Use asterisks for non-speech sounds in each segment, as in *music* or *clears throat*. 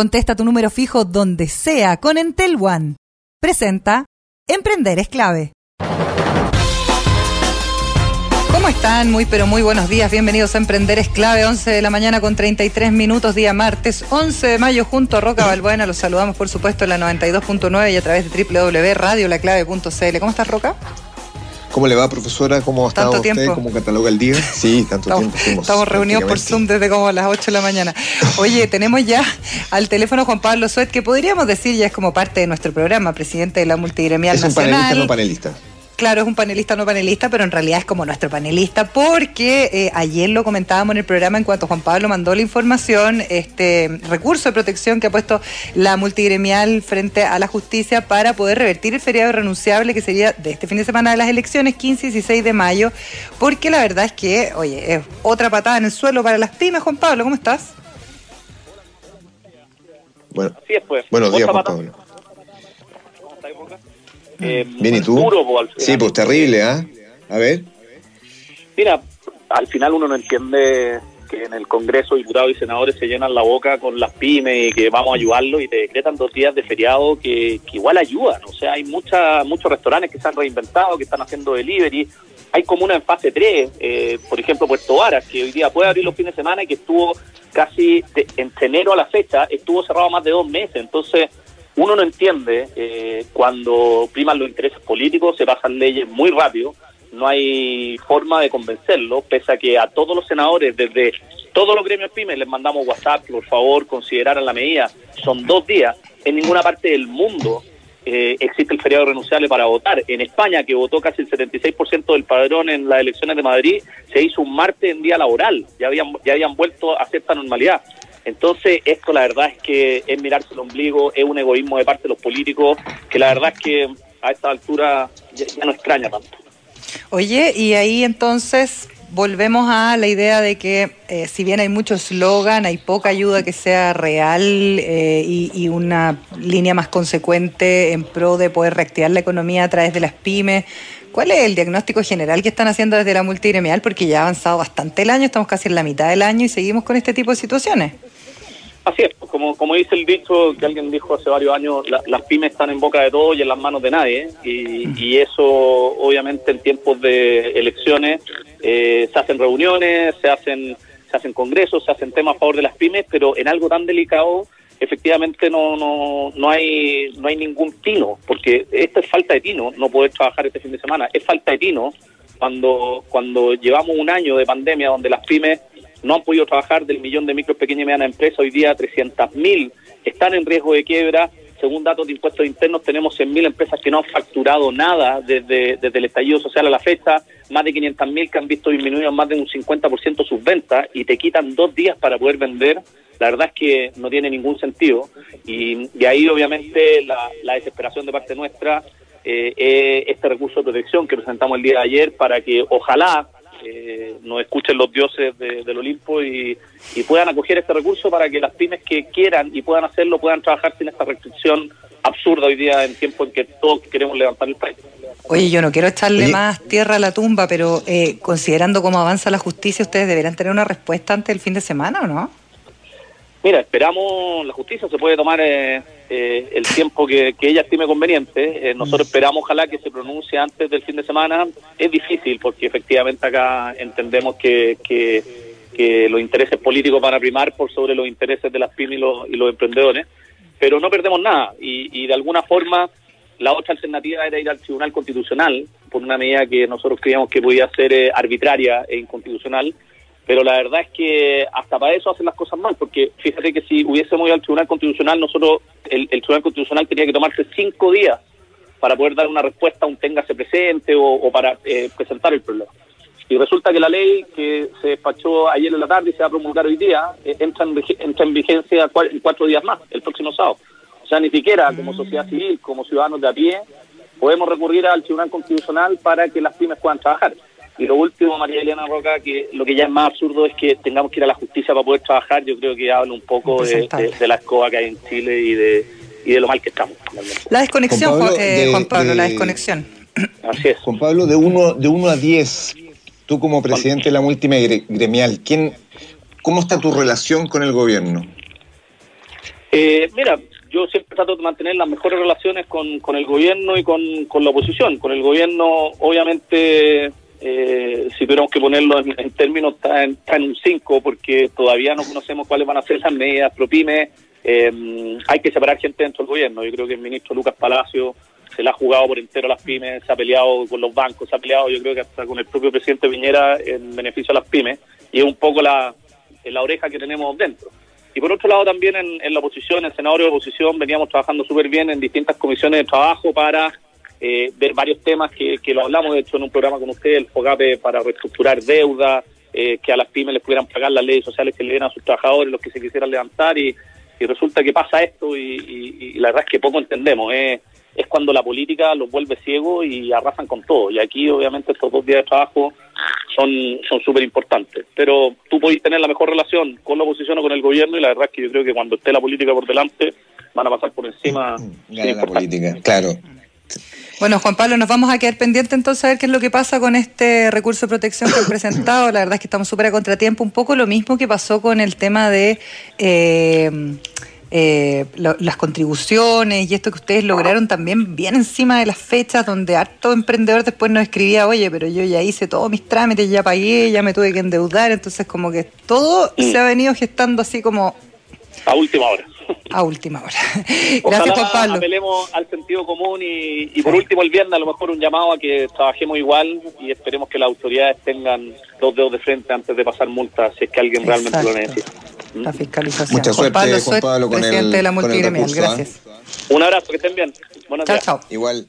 Contesta tu número fijo donde sea con Entel One. Presenta Emprender es clave. ¿Cómo están? Muy pero muy buenos días. Bienvenidos a Emprender es clave, 11 de la mañana con 33 minutos, día martes, 11 de mayo, junto a Roca Balbuena. Los saludamos, por supuesto, en la 92.9 y a través de www.radiolaclave.cl. ¿Cómo estás, Roca? ¿Cómo le va, profesora? ¿Cómo está ¿Tanto usted? tiempo? ¿Cómo cataloga el día? *laughs* Sí, tanto Estamos, tiempo. estamos reunidos por Zoom desde como las 8 de la mañana. Oye, *laughs* tenemos ya al teléfono Juan Pablo Suet, que podríamos decir ya es como parte de nuestro programa, presidente de la Multigremial Es un Nacional. panelista, no panelista. Claro, es un panelista no panelista, pero en realidad es como nuestro panelista porque eh, ayer lo comentábamos en el programa en cuanto Juan Pablo mandó la información, este recurso de protección que ha puesto la multigremial frente a la justicia para poder revertir el feriado renunciable que sería de este fin de semana de las elecciones, 15 y 16 de mayo, porque la verdad es que, oye, es otra patada en el suelo para las pymes. Juan Pablo, ¿cómo estás? Bueno, Así es, pues. buenos días, Juan Pablo. Eh, Bien, ¿y tú? duro. Sí, pues terrible, ¿ah? A ver. Mira, al final uno no entiende que en el Congreso diputados y senadores se llenan la boca con las pymes y que vamos a ayudarlos y te decretan dos días de feriado que, que igual ayudan. O sea, hay mucha, muchos restaurantes que se han reinventado, que están haciendo delivery. Hay comunas en fase 3, eh, por ejemplo Puerto Varas, que hoy día puede abrir los fines de semana y que estuvo casi de- entre enero a la fecha, estuvo cerrado más de dos meses. Entonces, uno no entiende eh, cuando priman los intereses políticos, se pasan leyes muy rápido, no hay forma de convencerlo, pese a que a todos los senadores, desde todos los gremios pymes, les mandamos WhatsApp, por favor consideraran la medida. Son dos días. En ninguna parte del mundo eh, existe el feriado renunciable para votar. En España, que votó casi el 76% del padrón en las elecciones de Madrid, se hizo un martes en día laboral. Ya habían, ya habían vuelto a cierta normalidad. Entonces, esto la verdad es que es mirarse el ombligo, es un egoísmo de parte de los políticos, que la verdad es que a esta altura ya, no extraña tanto. Oye, y ahí entonces volvemos a la idea de que eh, si bien hay mucho eslogan, hay poca ayuda que sea real eh, y, y una línea más consecuente en pro de poder reactivar la economía a través de las pymes. ¿Cuál es el diagnóstico general que están haciendo desde la multigremial? Porque ya ha avanzado bastante el año, estamos casi en la mitad del año y seguimos con este tipo de situaciones. Así es, como, como dice el dicho que alguien dijo hace varios años, la- las pymes están en boca de todos y en las manos de nadie. Y, y eso, obviamente, en tiempos de elecciones eh, se hacen reuniones, se hacen, se hacen congresos, se hacen temas a favor de las pymes, pero en algo tan delicado, efectivamente, no, no, no, hay, no hay ningún tino, porque esto es falta de tino, no poder trabajar este fin de semana. Es falta de tino cuando, cuando llevamos un año de pandemia donde las pymes no han podido trabajar del millón de micros, pequeñas y medianas empresas, hoy día 300.000 están en riesgo de quiebra. Según datos de impuestos internos, tenemos 100.000 empresas que no han facturado nada desde, desde el estallido social a la fecha, más de 500.000 que han visto disminuido más de un 50% sus ventas y te quitan dos días para poder vender. La verdad es que no tiene ningún sentido y de ahí obviamente la, la desesperación de parte nuestra eh, es este recurso de protección que presentamos el día de ayer para que ojalá eh, nos escuchen los dioses de- del Olimpo y, y puedan acoger este recurso para que las pymes que quieran y puedan hacerlo puedan trabajar sin esta restricción absurda hoy día en tiempo en que todos queremos levantar el país. Oye, yo no quiero echarle Oye. más tierra a la tumba, pero eh, considerando cómo avanza la justicia, ¿ustedes deberán tener una respuesta antes del fin de semana o no? Mira, esperamos, la justicia se puede tomar eh, eh, el tiempo que, que ella estime conveniente. Eh, nosotros esperamos, ojalá, que se pronuncie antes del fin de semana. Es difícil porque efectivamente acá entendemos que, que, que los intereses políticos van a primar por sobre los intereses de las pymes y los, y los emprendedores. Pero no perdemos nada y, y de alguna forma la otra alternativa era ir al Tribunal Constitucional por una medida que nosotros creíamos que podía ser eh, arbitraria e inconstitucional pero la verdad es que hasta para eso hacen las cosas mal, porque fíjate que si hubiésemos ido al Tribunal Constitucional, nosotros, el, Tribunal Constitucional tenía que tomarse cinco días para poder dar una respuesta a un téngase presente o, para eh, presentar el problema. Y resulta que la ley que se despachó ayer en la tarde y se va a promulgar hoy día, eh, entra, en, entra en vigencia cua- en cuatro días más, el próximo sábado. O sea, ni siquiera como sociedad civil, como ciudadanos de a pie, podemos recurrir al Tribunal Constitucional para que las pymes puedan trabajar. Y lo último, María Elena Roca, que lo que ya es más absurdo es que tengamos que ir a la justicia para poder trabajar. Yo creo que habla un poco de, de- de la escoba que hay en Chile y de, y de lo mal que estamos. realmente. La desconexión, Juan Juan, Pablo, eh, de- Juan Pablo, la de- desconexión. Así es. Juan Pablo, de 1 de uno a 10, tú como presidente de la multigremial, ¿quién, ¿cómo está tu relación con el gobierno? Eh, mira, yo siempre trato de mantener las mejores relaciones con, con el gobierno y con, con la oposición. Con el gobierno, obviamente, eh, si tuviéramos que ponerlo en, términos, está en, está en un 5, porque todavía no conocemos cuáles van a ser las medidas propime. Eh, hay que separar gente dentro del gobierno. Yo creo que el ministro Lucas Palacio se la ha jugado por entero a las pymes, se ha peleado con los bancos, se ha peleado yo creo que hasta con el propio presidente Piñera en beneficio a las pymes, y es un poco la, la oreja que tenemos dentro. Y por otro lado también en, la oposición, en senador de oposición, veníamos trabajando súper bien en distintas comisiones de trabajo para eh, ver varios temas que, que lo hablamos, de hecho, en un programa con usted, el FOGAPE para reestructurar deuda, eh, que a las pymes les pudieran pagar las leyes sociales que le den a sus trabajadores, los que se quisieran levantar, y, resulta que pasa esto y, la verdad es que poco entendemos. Eh, es cuando la política los vuelve ciegos y arrasan con todo. Y aquí, obviamente, estos dos días de trabajo son son súper importantes. Pero tú podés tener la mejor relación con la oposición o con el gobierno y la verdad es que yo creo que cuando esté la política por delante van a pasar por encima. *laughs* la política, claro. Bueno, Juan Pablo, nos vamos a quedar pendientes entonces a ver qué es lo que pasa con este recurso de protección que han presentado. La verdad es que estamos súper a contratiempo. Un poco lo mismo que pasó con el tema de eh, eh, las contribuciones y esto que ustedes lograron también bien encima de las fechas donde harto emprendedor después nos escribía, oye, pero yo ya hice todos mis trámites, ya pagué, ya me tuve que endeudar. Entonces como que todo se ha venido gestando así como... A última hora a última hora. *laughs* Gracias, Juan Pablo. Apelemos al sentido común y, por último el viernes a lo mejor un llamado a que trabajemos igual y esperemos que las autoridades tengan dos dedos de frente antes de pasar multas si es que alguien realmente lo necesita. La fiscalización. Mucha suerte, Juan Pablo, con presidente de la multigremial. ¿eh? Gracias. Un abrazo, que estén bien. Buenos chao, Chao. Igual.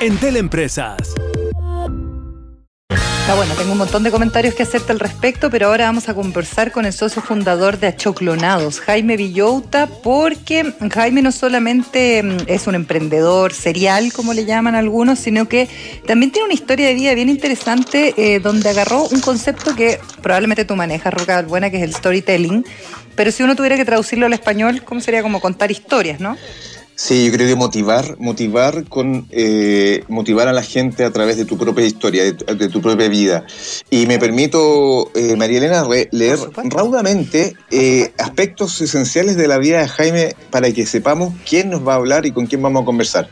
Entel Empresas. Está bueno, tengo un montón de comentarios que hacerte al respecto, pero ahora vamos a conversar con el socio fundador de Achoclonados, Jaime Villouta, porque Jaime no solamente mm, es un emprendedor serial, como le llaman algunos, sino que también tiene una historia de vida bien interesante eh, donde agarró un concepto que probablemente tú manejas, Roca Buena, que es el storytelling, pero si uno tuviera que traducirlo al español, ¿cómo sería como contar historias, no? Sí, yo creo que motivar, motivar con eh, motivar a la gente a través de tu propia historia, de, tu propia vida. Y me permito, eh, María Elena, leer raudamente eh, aspectos esenciales de la vida de Jaime para que sepamos quién nos va a hablar y con quién vamos a conversar.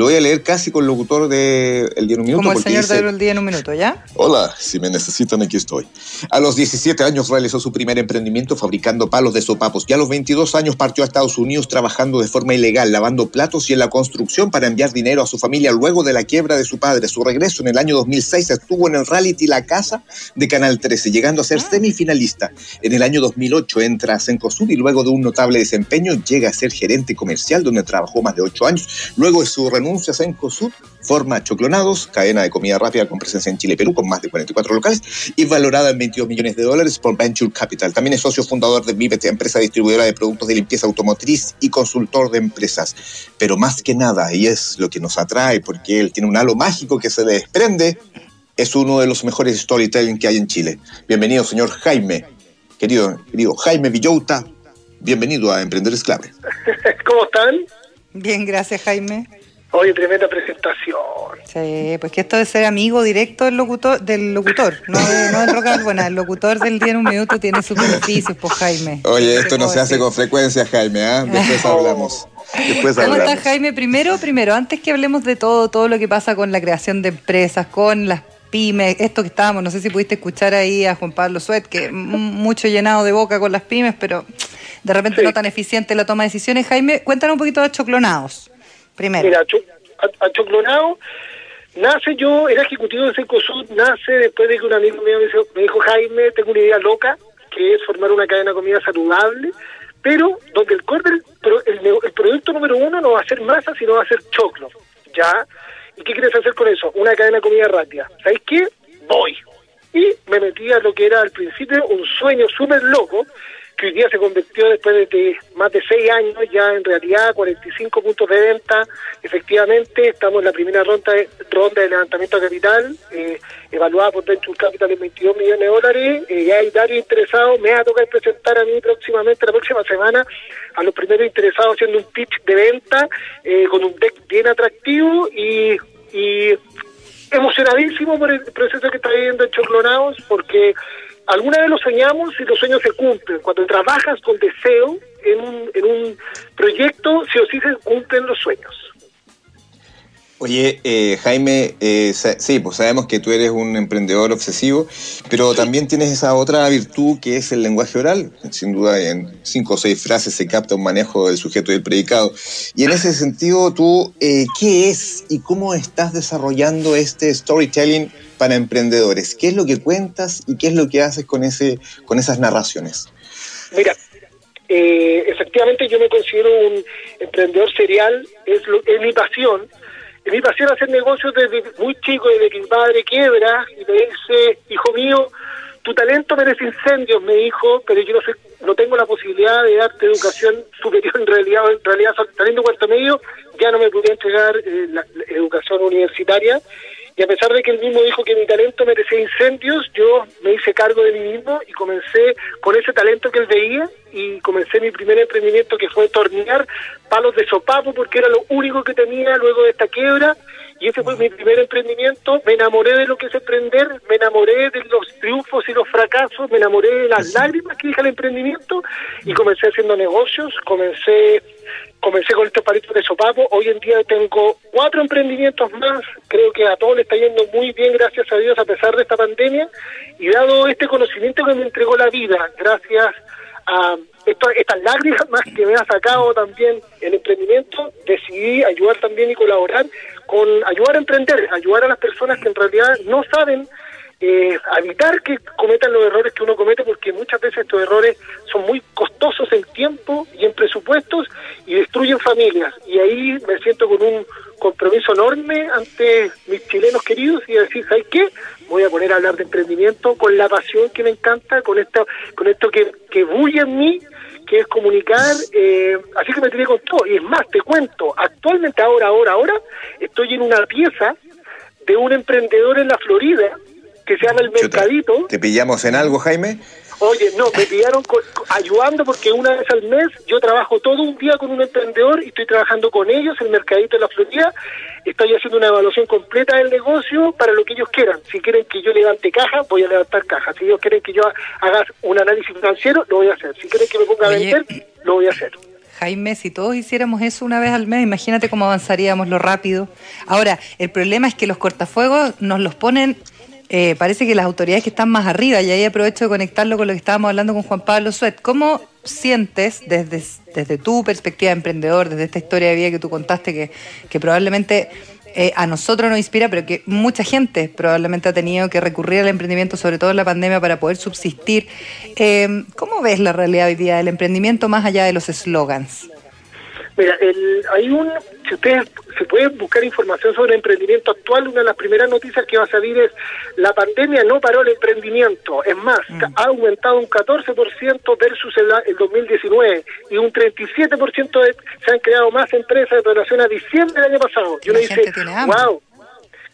Lo voy a leer casi con locutor de El Día en un Minuto. Como el señor de El Día en un Minuto, ¿ya? Hola, si me necesitan, aquí estoy. A los 17 años realizó su primer emprendimiento fabricando palos de sopapos y a los 22 años partió a Estados Unidos trabajando de forma ilegal, lavando platos y en la construcción para enviar dinero a su familia luego de la quiebra de su padre. Su regreso en el año 2006 estuvo en el reality La Casa de Canal 13, llegando a ser ah. semifinalista. En el año 2008 entra a Cencosud y luego de un notable desempeño llega a ser gerente comercial donde trabajó más de 8 años. Luego de su renuncia anuncias en COSUD, forma Choclonados, cadena de comida rápida con presencia en Chile y Perú, con más de 44 locales, y valorada en 22 millones de dólares por Venture Capital. También es socio fundador de Vivet, empresa distribuidora de productos de limpieza automotriz y consultor de empresas. Pero más que nada, y es lo que nos atrae, porque él tiene un halo mágico que se le desprende, es uno de los mejores storytelling que hay en Chile. Bienvenido, señor Jaime. Querido, querido Jaime Villouta, bienvenido a Emprender Esclave. *laughs* ¿Cómo están? Bien, gracias, Jaime. Oye, tremenda presentación. Sí, pues que esto de ser amigo directo del locutor, del locutor, no, de, no del rock bueno, el locutor del día en un minuto tiene sus beneficios, pues Jaime. Oye, esto no se hace con frecuencia, Jaime, ¿ah? Después hablamos. Después ¿Cómo estás, Jaime? Primero, primero, antes que hablemos de todo, todo lo que pasa con la creación de empresas, con las pymes, esto que estábamos, no sé si pudiste escuchar ahí a Juan Pablo Suet, que mucho llenado de boca con las pymes, pero de repente no tan eficiente la toma de decisiones. Jaime, cuéntanos un poquito de Choclonados. Primero. Mira, Achoclonado nace yo, era ejecutivo de Secosud, nace después de que un amigo mío me dijo, Jaime, tengo una idea loca, que es formar una cadena de comida saludable, pero donde el, el, el, producto número uno no va a ser masa, sino va a ser choclo. ¿Ya? ¿Y qué quieres hacer con eso? Una cadena de comida rápida. ¿Sabes qué? Voy. Y me metí a lo que era al principio un sueño súper loco, hoy día se convirtió después de más de seis años, ya en realidad 45 puntos de venta. Efectivamente, estamos en la primera ronda de, ronda de levantamiento de capital, eh, evaluada por Venture Capital en 22 millones de dólares. Eh, ya hay varios interesados. Me va a tocar presentar a mí próximamente, la próxima semana, a los primeros interesados haciendo un pitch de venta eh, con un deck bien atractivo y, y emocionadísimo por el proceso que está viviendo en Choclonados, porque alguna vez lo soñamos y los sueños se cumplen. Cuando trabajas con deseo en un, en un proyecto, sí o sí se cumplen los sueños. Oye, eh, Jaime, eh, sí, pues sabemos que tú eres un emprendedor obsesivo, pero también tienes esa otra virtud que es el lenguaje oral. Sin duda, en cinco o seis frases se capta un manejo del sujeto y del predicado. Y en ese sentido, tú, eh, ¿qué es y cómo estás desarrollando este storytelling para emprendedores? ¿Qué es lo que cuentas y qué es lo que haces con, ese, con esas narraciones? Mira, eh, efectivamente yo me considero un emprendedor serial, es, es mi pasión mi pasión hacer negocios desde muy chico, desde que mi padre quiebra y me dice, hijo mío, tu talento merece incendios, me dijo, pero yo no, sé, no tengo la posibilidad de darte educación superior *laughs* en realidad, en realidad saliendo cuarto medio, ya no me podía entregar eh, la educación universitaria y a pesar de que él mismo dijo que mi talento merecía incendios, yo me hice cargo de mí mismo y comencé con ese talento que él veía y comencé mi primer emprendimiento que fue tornear palos de sopapo porque era lo único que tenía luego de esta quiebra. Y ese fue mi primer emprendimiento. Me enamoré de lo que es emprender, me enamoré de los triunfos y los fracasos, me enamoré de las lágrimas que dije el emprendimiento y comencé haciendo negocios, comencé comencé con estos palitos de sopapo. Hoy en día tengo cuatro emprendimientos más. Creo que a todos le está yendo muy bien, gracias a Dios, a pesar de esta pandemia. Y dado este conocimiento que me entregó la vida, gracias a estas lágrimas más que me ha sacado también el emprendimiento, decidí ayudar también y colaborar con ayudar a emprender, ayudar a las personas que en realidad no saben eh, evitar que cometan los errores que uno comete, porque muchas veces estos errores son muy costosos en tiempo y en presupuestos y destruyen familias. Y ahí me siento con un compromiso enorme ante mis chilenos queridos y decir, ¿sabes qué? Voy a poner a hablar de emprendimiento con la pasión que me encanta, con esto, con esto que, que bulle en mí, que es comunicar, eh, así que me tiré con todo. Y es más, te cuento, actualmente ahora, ahora, ahora, estoy en una pieza de un emprendedor en la Florida que se llama El Mercadito. ¿Te pillamos en algo, Jaime? Oye, no, me pillaron ayudando porque una vez al mes yo trabajo todo un día con un emprendedor y estoy trabajando con ellos, el mercadito de la Florida. Estoy haciendo una evaluación completa del negocio para lo que ellos quieran. Si quieren que yo levante caja, voy a levantar caja. Si ellos quieren que yo haga un análisis financiero, lo voy a hacer. Si quieren que me ponga a vender, lo voy a hacer. Jaime, si todos hiciéramos eso una vez al mes, imagínate cómo avanzaríamos lo rápido. Ahora, el problema es que los cortafuegos nos los ponen eh, parece que las autoridades que están más arriba, y ahí aprovecho de conectarlo con lo que estábamos hablando con Juan Pablo Suet, ¿cómo sientes desde, desde tu perspectiva de emprendedor, desde esta historia de vida que tú contaste, que, que probablemente eh, a nosotros nos inspira, pero que mucha gente probablemente ha tenido que recurrir al emprendimiento, sobre todo en la pandemia, para poder subsistir. Eh, ¿Cómo ves la realidad hoy día del emprendimiento más allá de los eslogans? Mira, el, hay un, si ustedes se pueden buscar información sobre el emprendimiento actual, una de las primeras noticias que va a salir es la pandemia no paró el emprendimiento, es más, mm. ha aumentado un 14% versus el, el, 2019 y un 37% de, se han creado más empresas de relación a diciembre del año pasado. Y uno dice, wow,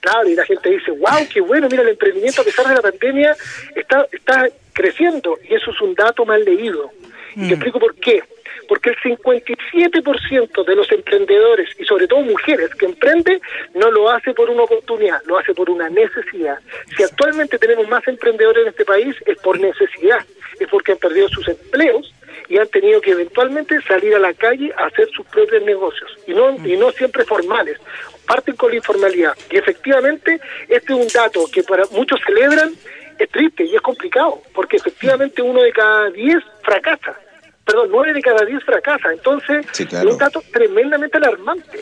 claro, y la gente dice, wow, qué bueno, mira, el emprendimiento a pesar de la pandemia está, está creciendo y eso es un dato mal leído. Y te mm. explico por qué porque el 57% de los emprendedores y sobre todo mujeres que emprenden no lo hace por una oportunidad, lo hace por una necesidad. Si actualmente tenemos más emprendedores en este país es por necesidad, es porque han perdido sus empleos y han tenido que eventualmente salir a la calle a hacer sus propios negocios. Y no y no siempre formales parten con la informalidad. Y efectivamente este es un dato que para muchos celebran es triste y es complicado porque efectivamente uno de cada diez fracasa perdón, nueve de cada diez fracasa. Entonces, es un dato tremendamente alarmante.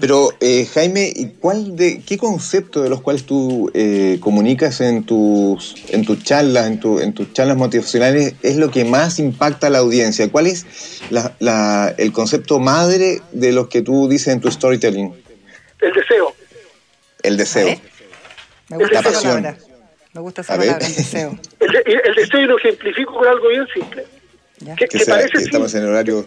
Pero eh, Jaime, ¿cuál de qué concepto de los cuales tú eh, comunicas en tus en tus charlas, en, tu, en tus charlas motivacionales es lo que más impacta a la audiencia? ¿Cuál es la, el concepto madre de los que tú dices en tu storytelling? El deseo. El deseo. Me gusta la pasión. Me gusta esa palabra, el deseo. El, deseo y lo ejemplifico con algo bien simple. Que, que, parece estamos en horario...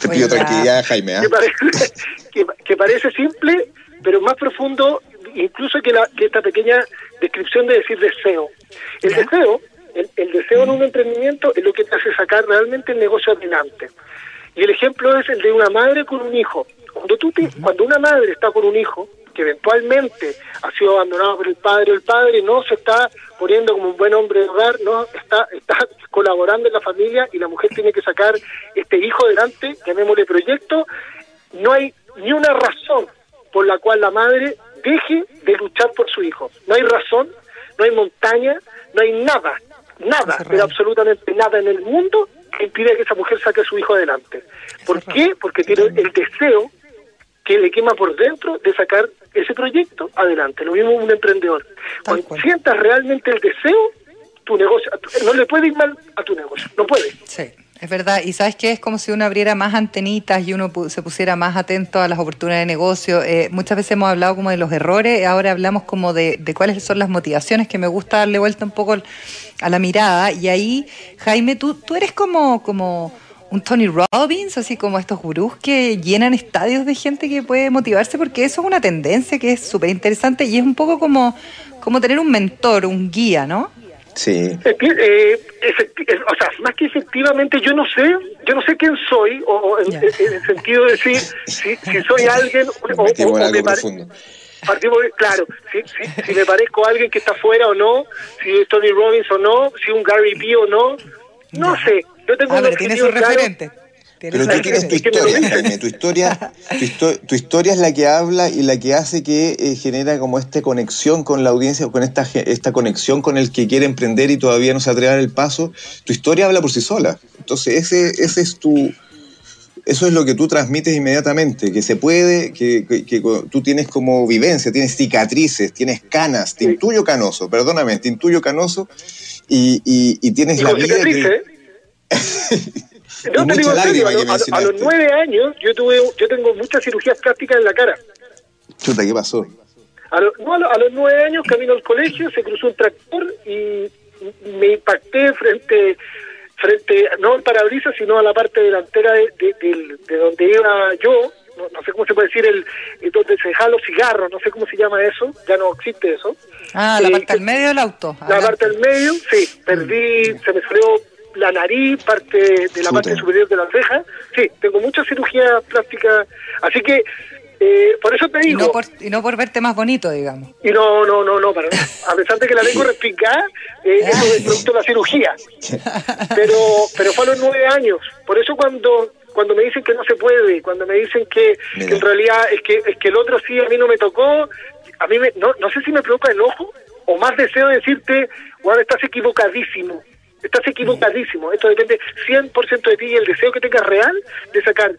Te pido tranquilidad, Jaime. ¿eh? *laughs* Que, parece, simple, pero más profundo incluso que, la, que esta pequeña descripción de decir deseo. El deseo, el, deseo en un emprendimiento es lo que te hace sacar realmente el negocio adelante. Y el ejemplo es el de una madre con un hijo. Cuando, tú cuando una madre está con un hijo, que eventualmente ha sido abandonado por el padre, el padre no se está poniendo como un buen hombre de hogar, no está, está *laughs* colaborando en la familia y la mujer tiene que sacar este hijo adelante, llamémosle proyecto, no hay ni una razón por la cual la madre deje de luchar por su hijo. No hay razón, no hay montaña, no hay nada, nada, pero absolutamente nada en el mundo que impida que esa mujer saque a su hijo adelante. ¿Por qué? Porque tiene el deseo que le quema por dentro de sacar ese proyecto adelante. Lo mismo un emprendedor. Cuando sientas realmente el deseo, tu negocio, no le puede ir mal a tu negocio, no puede. Sí. Es verdad, y sabes que es como si uno abriera más antenitas y uno se pusiera más atento a las oportunidades de negocio. Eh, muchas veces hemos hablado como de los errores, ahora hablamos como de, cuáles son las motivaciones, que me gusta darle vuelta un poco a la mirada. Y ahí, Jaime, tú, tú eres como, como un Tony Robbins, así como estos gurús que llenan estadios de gente que puede motivarse, porque eso es una tendencia que es súper interesante y es un poco como, como tener un mentor, un guía, ¿no? Sí. Eh, o sea, más que efectivamente, yo no sé, yo no sé quién soy, o, en, el sentido de decir si, si soy *laughs* alguien o, o, me parezco. Claro, si, si, me parezco a alguien que está fuera o no, si es Tony Robbins o no, si un Gary Vee o no, no sé. Yo tengo ah, tiene su referente. Pero tú tienes tu historia, Jaime. Tu historia, tu, historia es la que habla y la que hace que eh, genera como esta conexión con la audiencia, con esta, esta conexión con el que quiere emprender y todavía no se atreve a dar el paso. Tu historia habla por sí sola. Entonces, ese, ese es tu. Eso es lo que tú transmites inmediatamente, que se puede, que, que, tú tienes como vivencia, tienes cicatrices, tienes canas, te intuyo canoso, perdóname, te intuyo canoso y, y, tienes la vida. Que... *laughs* No te digo a, los nueve años yo tuve, yo tengo muchas cirugías plásticas en la cara. Chuta, ¿qué pasó? A, no, a, los nueve años camino al colegio, se cruzó un tractor y me impacté frente, frente no al parabrisas, sino a la parte delantera de, de, donde iba yo. No, sé cómo se puede decir, el, donde se dejan los cigarros, no sé cómo se llama eso, ya no existe eso. Ah, la eh, parte del medio del auto. La parte del medio, sí, perdí, mm. se me salió la nariz, parte de la parte superior de la ceja. Sí, tengo mucha cirugía plástica, así que eh, por eso te digo. Y no por, verte más bonito, digamos. Y no, no, no, no, para A pesar de que la tengo respingada, eh, eso es producto de la cirugía. Pero, pero fue a los nueve años. Por eso cuando cuando me dicen que no se puede, cuando me dicen que, en realidad es que es que el otro sí a mí no me tocó, a mí no, no sé si me provoca el ojo o más deseo de decirte, bueno, estás equivocadísimo. Estás equivocadísimo. Esto depende 100% de ti y el deseo que tengas real de sacar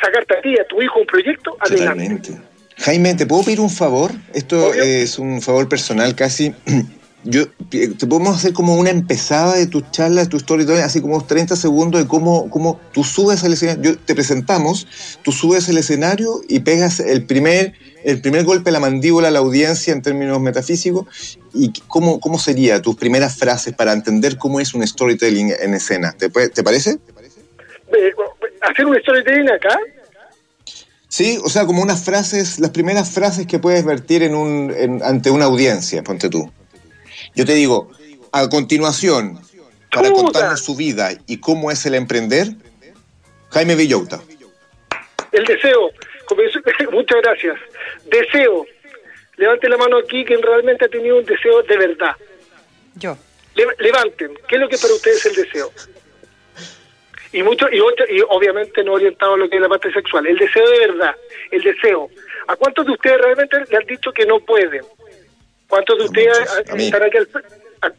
sacarte a ti a tu hijo un proyecto adelante. Jaime, ¿te puedo pedir un favor? Esto es un favor personal casi. *clears throat* Yo te podemos hacer como una empezada de tus charlas, tu storytelling, así como 30 segundos de cómo, cómo tú subes al escenario. Yo, te presentamos, tú subes al escenario y pegas el primer, el primer golpe a la mandíbula a la audiencia en términos metafísicos. ¿Y cómo, cómo sería tus primeras frases para entender cómo es un storytelling en escena? ¿Te, te parece? Eh, ¿Hacer un storytelling acá? Sí, o sea, como unas frases, las primeras frases que puedes vertir en un, ante una audiencia, ponte tú. Yo te digo, a continuación, para contarnos su vida y cómo es el emprender, Jaime Villota. El deseo, *laughs* muchas gracias. Deseo, levante la mano aquí quien realmente ha tenido un deseo de verdad. Yo. levanten, ¿qué es lo que para ustedes es el deseo? Y mucho y, y obviamente no orientado a lo que es la parte sexual, el deseo de verdad, el deseo. ¿A cuántos de ustedes realmente le han dicho que no pueden? ¿Cuántos de ustedes están aquí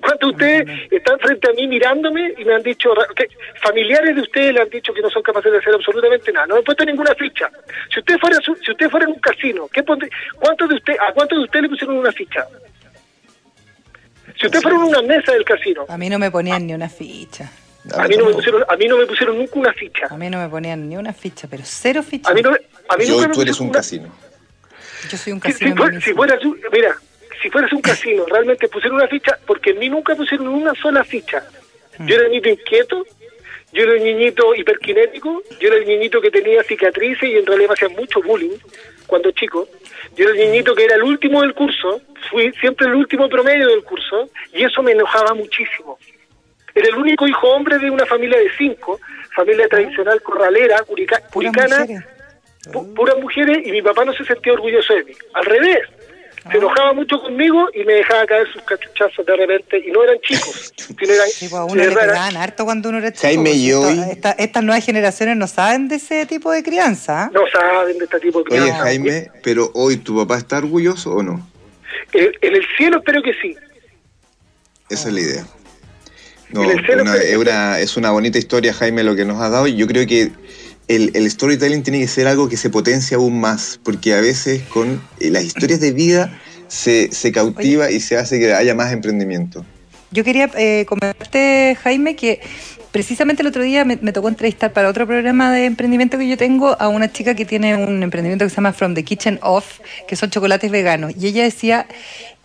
¿Cuántos de ustedes están frente a mí mirándome y me han dicho, que familiares de ustedes le han dicho que no son capaces de hacer absolutamente nada? No me han puesto ninguna ficha. Si usted fuera, si usted fuera en un casino, ¿qué ¿cuántos de usted, ¿a cuántos de ustedes le pusieron una ficha? Si usted fuera en una mesa del casino. A mí no me ponían ni una ficha. A mí, no me pusieron, a mí no me pusieron nunca una ficha. A mí no me ponían ni una ficha, pero cero ficha. A mí no, a mí Yo, tú eres un casino. Yo soy un casino. Si, fuera, mira, si fueras un casino, *laughs* realmente pusieron una ficha, porque en mí nunca pusieron una sola ficha. Yo era el niñito inquieto, yo era el niñito hiperkinético, yo era el niñito que tenía cicatrices y en realidad me hacían mucho bullying cuando chico. Yo era el niñito que era el último del curso, fui siempre el último promedio del curso y eso me enojaba muchísimo. Era el único hijo hombre de una familia de cinco, familia tradicional corralera, curicana, puras mujeres y mi papá no se sentía orgulloso de mí. Al revés, se enojaba mucho conmigo y me dejaba caer sus cachuchazos de repente y no eran chicos. *laughs* Sino eran sí, pues a uno le pegaban harto cuando uno era chico Jaime y hoy estas nuevas generaciones no saben de ese tipo de crianza no saben de este tipo de crianza. Oye Jaime pero hoy tu papá está orgulloso o no en, en el cielo espero que sí. Esa es la idea. No, una, es, una, es una bonita historia Jaime lo que nos has dado y yo creo que el, el, storytelling tiene que ser algo que se potencia aún más, porque a veces con eh, las historias de vida se, se cautiva Oye. y se hace que haya más emprendimiento. Yo quería eh, comentarte, Jaime, que precisamente el otro día me, me, tocó entrevistar para otro programa de emprendimiento que yo tengo a una chica que tiene un emprendimiento que se llama From the Kitchen Off, que son chocolates veganos. Y ella decía,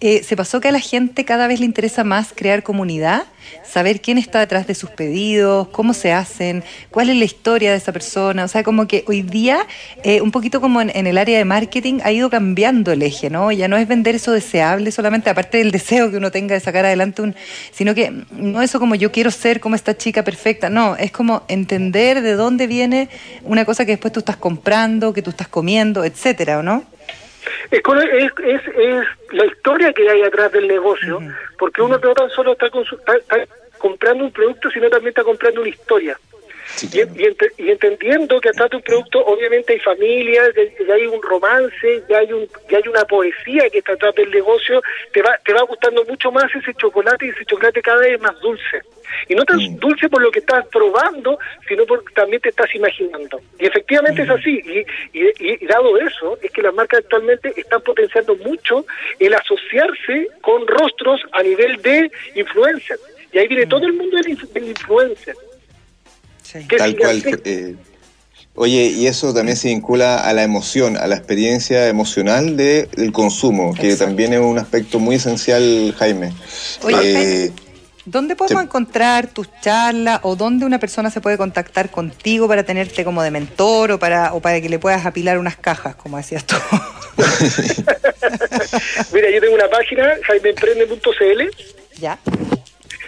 eh, se pasó que a la gente cada vez le interesa más crear comunidad, saber quién está detrás de sus pedidos, cómo se hacen, cuál es la historia de esa persona. O sea, como que hoy día, eh, un poquito como en, el área de marketing, ha ido cambiando el eje, ¿no? Ya no es vender eso deseable solamente, aparte del deseo que uno tenga de sacar adelante un, sino que no eso como yo quiero ser como esta chica perfecta, no, es como entender de dónde viene una cosa que después tú estás comprando, que tú estás comiendo, etcétera, ¿o no? Es, es, es, la historia que hay atrás del negocio, uh -huh. porque uno no tan solo está, está, está, comprando un producto, sino también está comprando una historia. Sí, claro. y, y, ent y, entendiendo que atrás de un producto obviamente hay familias, ya hay un romance, ya hay un ya hay una poesía que está atrás del negocio, te va te va gustando mucho más ese chocolate y ese chocolate cada vez más dulce. Y no tan mm. dulce por lo que estás probando, sino porque también te estás imaginando. Y efectivamente mm. es así. Y, y, y, dado eso, es que las marcas actualmente están potenciando mucho el asociarse con rostros a nivel de influencer. Y ahí viene mm. todo el mundo del influencer. Sí. Tal cual. Eh, oye, y eso también se vincula a la emoción, a la experiencia emocional de, del consumo, Exacto. que también es un aspecto muy esencial, Jaime. Oye, eh, Jaime, ¿Dónde podemos encontrar tus charlas o dónde una persona se puede contactar contigo para tenerte como de mentor o para, o para que le puedas apilar unas cajas, como decías tú? *laughs* Mira, yo tengo una página, jaimeemprende.cl. Ya.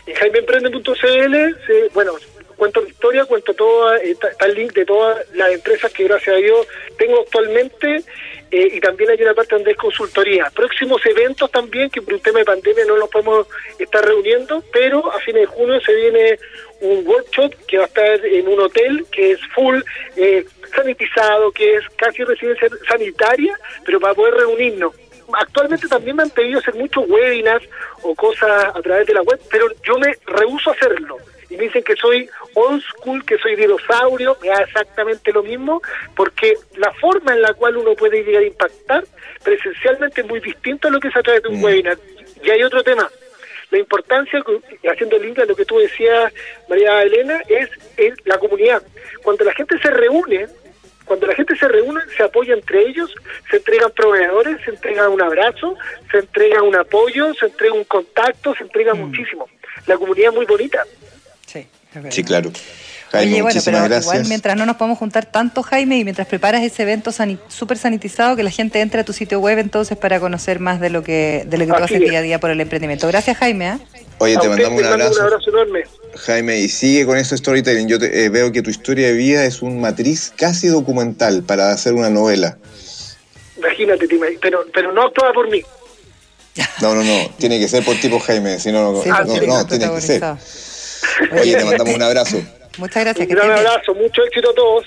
En jaimeemprende.cl, bueno, cuento mi historia, cuento todo, está, está, el link de todas las empresas que gracias a Dios tengo actualmente eh, y también hay una parte donde es consultoría. Próximos eventos también, que por un tema de pandemia no los podemos estar reuniendo, pero a fines de junio se viene un workshop que va a estar en un hotel que es full eh, sanitizado, que es casi residencia sanitaria, pero para poder reunirnos actualmente también me han pedido hacer muchos webinars o cosas a través de la web, pero yo me rehuso a hacerlo. Y me dicen que soy old school, que soy dinosaurio, me da exactamente lo mismo, porque la forma en la cual uno puede llegar a impactar presencialmente es muy distinto a lo que es a través de un mm. webinar. Y hay otro tema, la importancia, haciendo link a lo que tú decías, María Elena, es, es la comunidad. Cuando la gente se reúne, cuando la gente se reúne, se apoya entre ellos, se entregan proveedores, se entrega un abrazo, se entrega un apoyo, se entrega un contacto, se entrega mm. muchísimo. La comunidad es muy bonita. Sí, claro. Jaime, Oye, bueno, pero gracias. igual mientras no nos podemos juntar tanto, Jaime, y mientras preparas ese evento sanit súper sanitizado, que la gente entre a tu sitio web entonces para conocer más de lo que de lo que tú haces día a día por el emprendimiento. Gracias, Jaime. ¿eh? Oye, te mandamos un abrazo. un abrazo enorme. Jaime, y sigue con eso storytelling. Yo te, eh, veo que tu historia de vida es un matriz casi documental para hacer una novela. Imagínate, pero, pero no actuada por mí. No, no, no. Tiene que ser por tipo Jaime, si no, sí, no, no, no tiene que ser. Oye, te mandamos un abrazo. Muchas gracias. Un gran abrazo, mucho éxito a todos.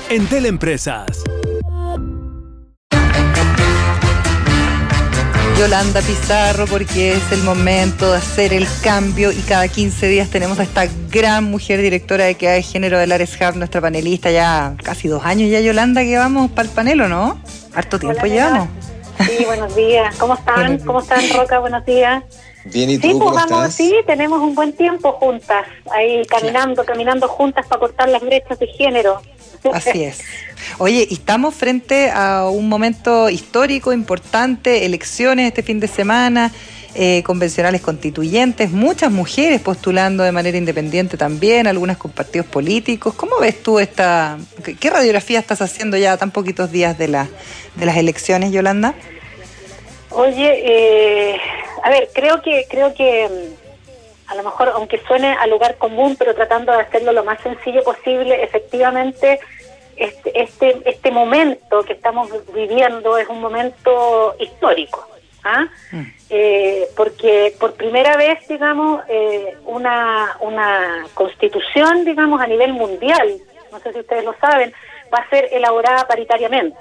Entel Empresas. Yolanda Pizarro porque es el momento de hacer el cambio y cada 15 días tenemos a esta gran mujer directora de que hay género del Ares Hub, nuestra panelista, ya casi dos años ya Yolanda que vamos para el panel, ¿o no? Harto tiempo llevamos. Sí, buenos días. ¿Cómo *laughs* están? ¿Cómo están, Roca? Buenos días. Bien, ¿y tú Sí, pues vamos, estás? sí, tenemos un buen tiempo juntas, ahí caminando, caminando juntas para cortar las brechas de género. *laughs* Así es. Oye, y estamos frente a un momento histórico, importante, elecciones este fin de semana, eh, convencionales constituyentes, muchas mujeres postulando de manera independiente también, algunas con partidos políticos. ¿Cómo ves tú esta, qué, qué radiografía estás haciendo ya a tan poquitos días de, la, de las elecciones, Yolanda? Oye, eh, a ver, creo que creo que mm, a lo mejor, aunque suene a lugar común, pero tratando de hacerlo lo más sencillo posible, efectivamente, este este este momento que estamos viviendo es un momento histórico, ¿ah? Eh, porque por primera vez, digamos, eh, una una constitución, digamos, a nivel mundial, no sé si ustedes lo saben, va a ser elaborada paritariamente.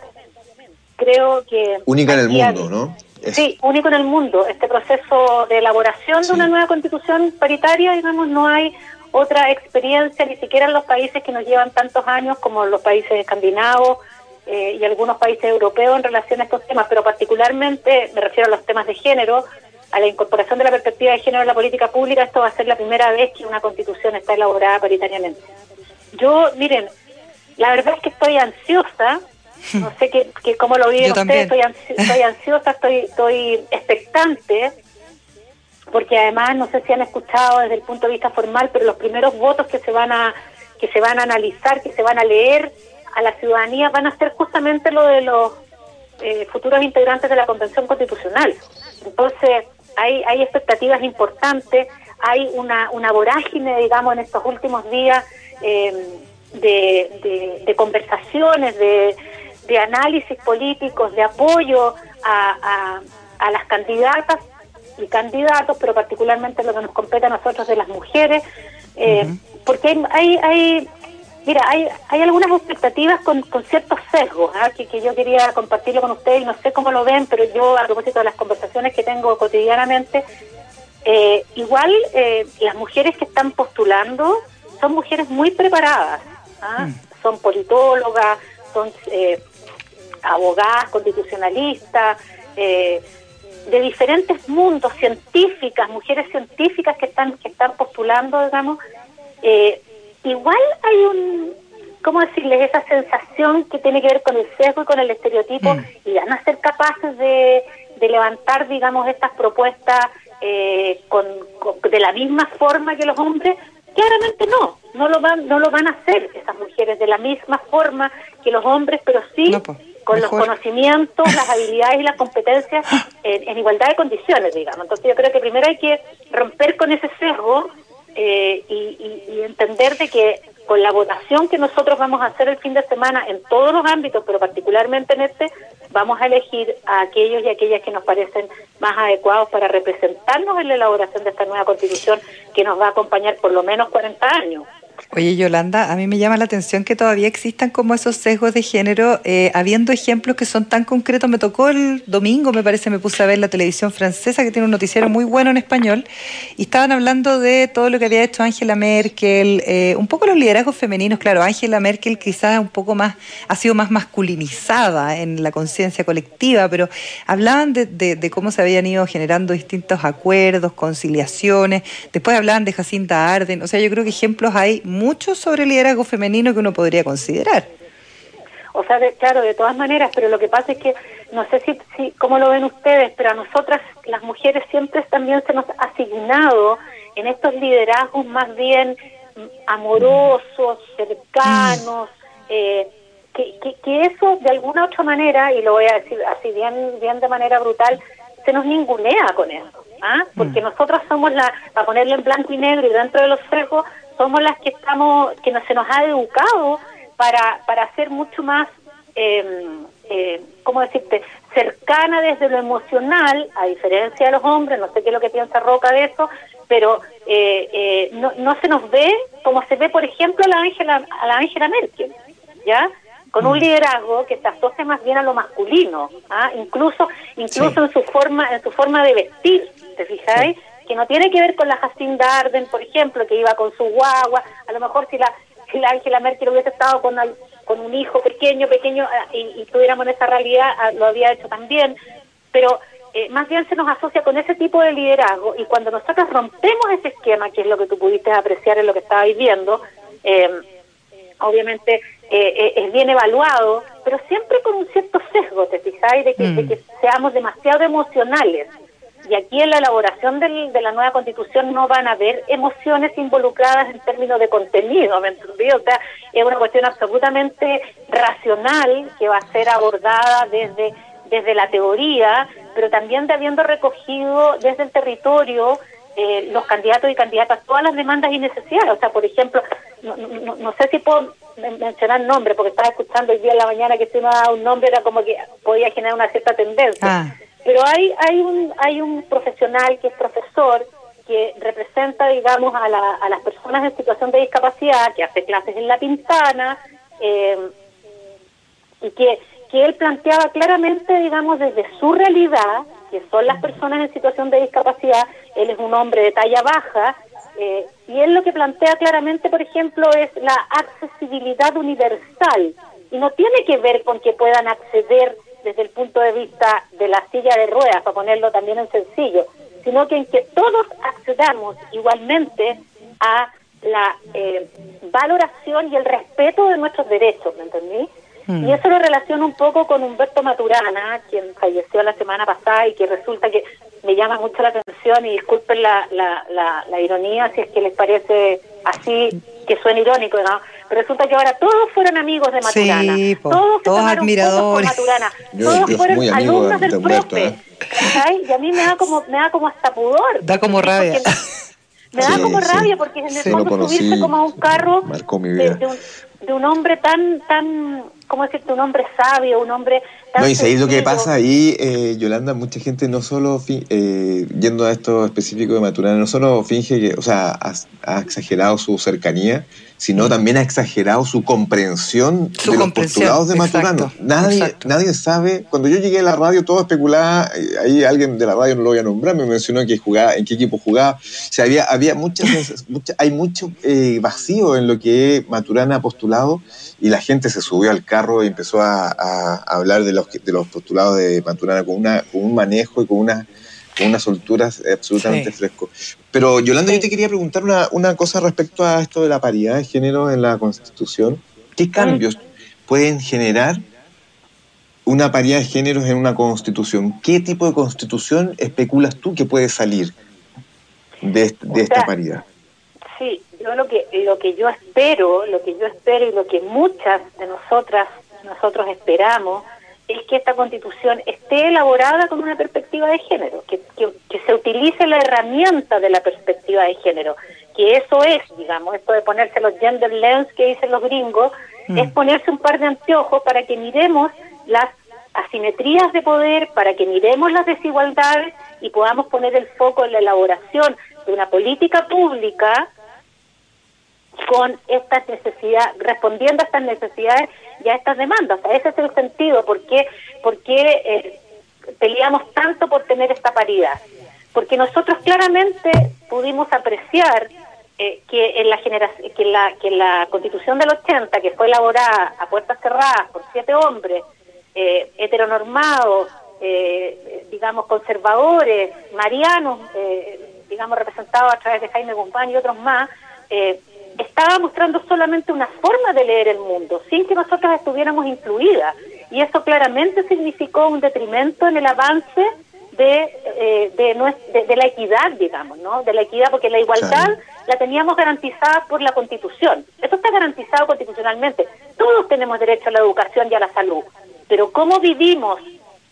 Creo que Única en el mundo, ¿no? Sí, único en el mundo. Este proceso de elaboración Sí. de una nueva constitución paritaria, digamos, no hay otra experiencia, ni siquiera en los países que nos llevan tantos años, como los países escandinavos eh, y algunos países europeos en relación a estos temas, pero particularmente me refiero a los temas de género, a la incorporación de la perspectiva de género en la política pública, esto va a ser la primera vez que una constitución está elaborada paritariamente. Yo, miren, la verdad es que estoy ansiosa, no sé qué, qué- cómo lo viven ustedes, estoy, ansi- estoy ansiosa, estoy, estoy expectante, porque además no sé si han escuchado desde el punto de vista formal, pero los primeros votos que se van a que se van a analizar, que se van a leer a la ciudadanía van a ser justamente lo de los eh, futuros integrantes de la Convención Constitucional. Entonces, hay, hay expectativas importantes, hay una, una vorágine, digamos, en estos últimos días eh, de, de- de conversaciones, de, de análisis políticos, de apoyo a, a- a las candidatas y candidatos, pero particularmente lo que nos compete a nosotros de las mujeres, eh, porque hay, hay, hay- mira, hay, hay algunas expectativas con, con ciertos sesgos ¿ah? que, que yo quería compartirlo con ustedes y no sé cómo lo ven, pero yo a propósito de las conversaciones que tengo cotidianamente, eh, igual eh, las mujeres que están postulando son mujeres muy preparadas, ¿ah? son politólogas, son eh, abogadas, constitucionalistas, eh, de diferentes mundos, científicas, mujeres científicas que están que están postulando, digamos, eh, igual hay un, ¿cómo decirles? Esa sensación que tiene que ver con el sesgo y con el estereotipo y van a ser capaces de, de levantar, digamos, estas propuestas eh, con, con- de la misma forma que los hombres. Claramente no, no lo van, no lo van a hacer esas mujeres de la misma forma que los hombres, pero sí No, con los conocimientos, las *laughs* habilidades y las competencias en, en igualdad de condiciones, digamos. Entonces yo creo que primero hay que romper con ese sesgo eh, y, y- y entender de que con la votación que nosotros vamos a hacer el fin de semana en todos los ámbitos, pero particularmente en este, vamos a elegir a aquellos y aquellas que nos parecen más adecuados para representarnos en la elaboración de esta nueva constitución que nos va a acompañar por lo menos 40 años. Oye, Yolanda, a mí me llama la atención que todavía existan como esos sesgos de género, eh, habiendo ejemplos que son tan concretos. Me tocó el domingo, me parece, me puse a ver la televisión francesa, que tiene un noticiero muy bueno en español, y estaban hablando de todo lo que había hecho Angela Merkel, eh, un poco los liderazgos femeninos. Claro, Angela Merkel quizás un poco más, ha sido más masculinizada en la conciencia colectiva, pero hablaban de, de- de cómo se habían ido generando distintos acuerdos, conciliaciones. Después hablaban de Jacinta Arden. O sea, yo creo que ejemplos hay muchos sobre liderazgo femenino que uno podría considerar. O sea, de- claro, de todas maneras, pero lo que pasa es que no sé si, si cómo lo ven ustedes, pero a nosotras las mujeres siempre también se nos ha asignado en estos liderazgos más bien mm, amorosos, cercanos, eh, que, que, que eso de alguna otra manera, y lo voy a decir así bien, bien de manera brutal, se nos ningunea con eso, ¿ah? porque nosotros somos la, para ponerlo en blanco y negro y dentro de los sesgos, somos las que estamos, que no, se nos ha educado para, para ser mucho más, eh, eh, ¿cómo decirte?, cercana desde lo emocional, a diferencia de los hombres, no sé qué es lo que piensa Roca de eso, pero eh, eh, no, no se nos ve como se ve, por ejemplo, a la Angela, a la Angela Merkel, ¿ya? con un mm. liderazgo que se asocia más bien a lo masculino, ¿ah? incluso incluso en su forma en su forma de vestir, ¿te fijáis? Que no tiene que ver con la Jacinda Arden, por ejemplo, que iba con su guagua, a lo mejor si la si la Angela Merkel hubiese estado con, con un hijo pequeño, pequeño, ah, y, y tuviéramos esa realidad, ah, lo había hecho también, pero eh, más bien se nos asocia con ese tipo de liderazgo y cuando nosotros rompemos ese esquema, que es lo que tú pudiste apreciar en lo que estabais viendo, eh, obviamente eh, eh, es bien evaluado, pero siempre con un cierto sesgo, ¿te fijáis? De que, de mm. que seamos demasiado emocionales. Y aquí en la elaboración del, de la nueva constitución no van a haber emociones involucradas en términos de contenido, ¿me entendí? O sea, es una cuestión absolutamente racional que va a ser abordada desde, desde la teoría, pero también de habiendo recogido desde el territorio eh, los candidatos y candidatas todas las demandas y necesidades. O sea, por ejemplo, no, no, sé si puedo mencionar nombre, porque estaba escuchando el día en la mañana que si uno daba un nombre era como que podía generar una cierta tendencia. Ah. Pero hay, hay, un, hay un profesional que es profesor que representa, digamos, a, la, a las personas en situación de discapacidad, que hace clases en La Pintana, eh, y que, que él planteaba claramente, digamos, desde su realidad, que son las personas en situación de discapacidad, él es un hombre de talla baja, eh, y él lo que plantea claramente, por ejemplo, es la accesibilidad universal, y no tiene que ver con que puedan acceder desde el punto de vista de la silla de ruedas, para ponerlo también en sencillo, sino que en que todos accedamos igualmente a la eh, valoración y el respeto de nuestros derechos, ¿me entendí? Mm. Y eso lo relaciona un poco con Humberto Maturana, quien falleció la semana pasada y que resulta que me llama mucho la atención y disculpen la, la, la, ironía si es que les parece así que suena irónico, ¿no? Resulta que ahora todos fueron amigos de Maturana, sí, todos, todos admiradores, Maturana, todos fueron alumnos del profe, ¿eh? Y a mí me da como me da como hasta pudor. Da como rabia. Me da como rabia porque en el fondo subirse como a un carro de, de, un, de un hombre tan tan ¿cómo decirte? Un hombre sabio, un hombre... no, y sabéis lo que pasa ahí, eh, Yolanda, mucha gente no solo, eh, yendo a esto específico de Maturana, no solo finge que, o sea, ha, exagerado su cercanía, sino también ha exagerado su comprensión de los postulados de Maturana. Nadie, nadie sabe, cuando yo llegué a la radio todo especulaba, eh, ahí alguien de la radio no lo voy a nombrar, me mencionó que jugaba, en qué equipo jugaba, o sea, había, había muchas, *laughs* hay mucho vacío en lo que Maturana ha postulado y la gente se subió al carro y empezó a, hablar de los, de los postulados de Maturana con, una, con un manejo y con, una, con unas solturas absolutamente fresco. Pero Yolanda, yo te quería preguntar una, una cosa respecto a esto de la paridad de género en la Constitución. ¿Qué cambios pueden generar una paridad de géneros en una Constitución? ¿Qué tipo de Constitución especulas tú que puede salir de, de esta paridad? Sí, yo lo que lo que yo espero, lo que yo espero y lo que muchas de nosotras nosotros esperamos es que esta constitución esté elaborada con una perspectiva de género, que, que, se utilice la herramienta de la perspectiva de género, que eso es, digamos, esto de ponerse los gender lens que dicen los gringos, mm. es ponerse un par de anteojos para que miremos las asimetrías de poder, para que miremos las desigualdades y podamos poner el foco en la elaboración de una política pública con estas necesidades, respondiendo a estas necesidades y a estas demandas. ese es el sentido, ¿por qué, eh, peleamos tanto por tener esta paridad? Porque nosotros claramente pudimos apreciar eh, que en la generación, que la que la Constitución del 80, que fue elaborada a puertas cerradas por siete hombres eh, heteronormados, eh, digamos conservadores, marianos, digamos representados a través de Jaime Guzmán y otros más, eh, estaba mostrando solamente una forma de leer el mundo, sin que nosotros estuviéramos incluidas. Y eso claramente significó un detrimento en el avance de, eh, de, la equidad, digamos, ¿no? De la equidad, porque la igualdad la teníamos garantizada por la Constitución. Eso está garantizado constitucionalmente. Todos tenemos derecho a la educación y a la salud. Pero cómo vivimos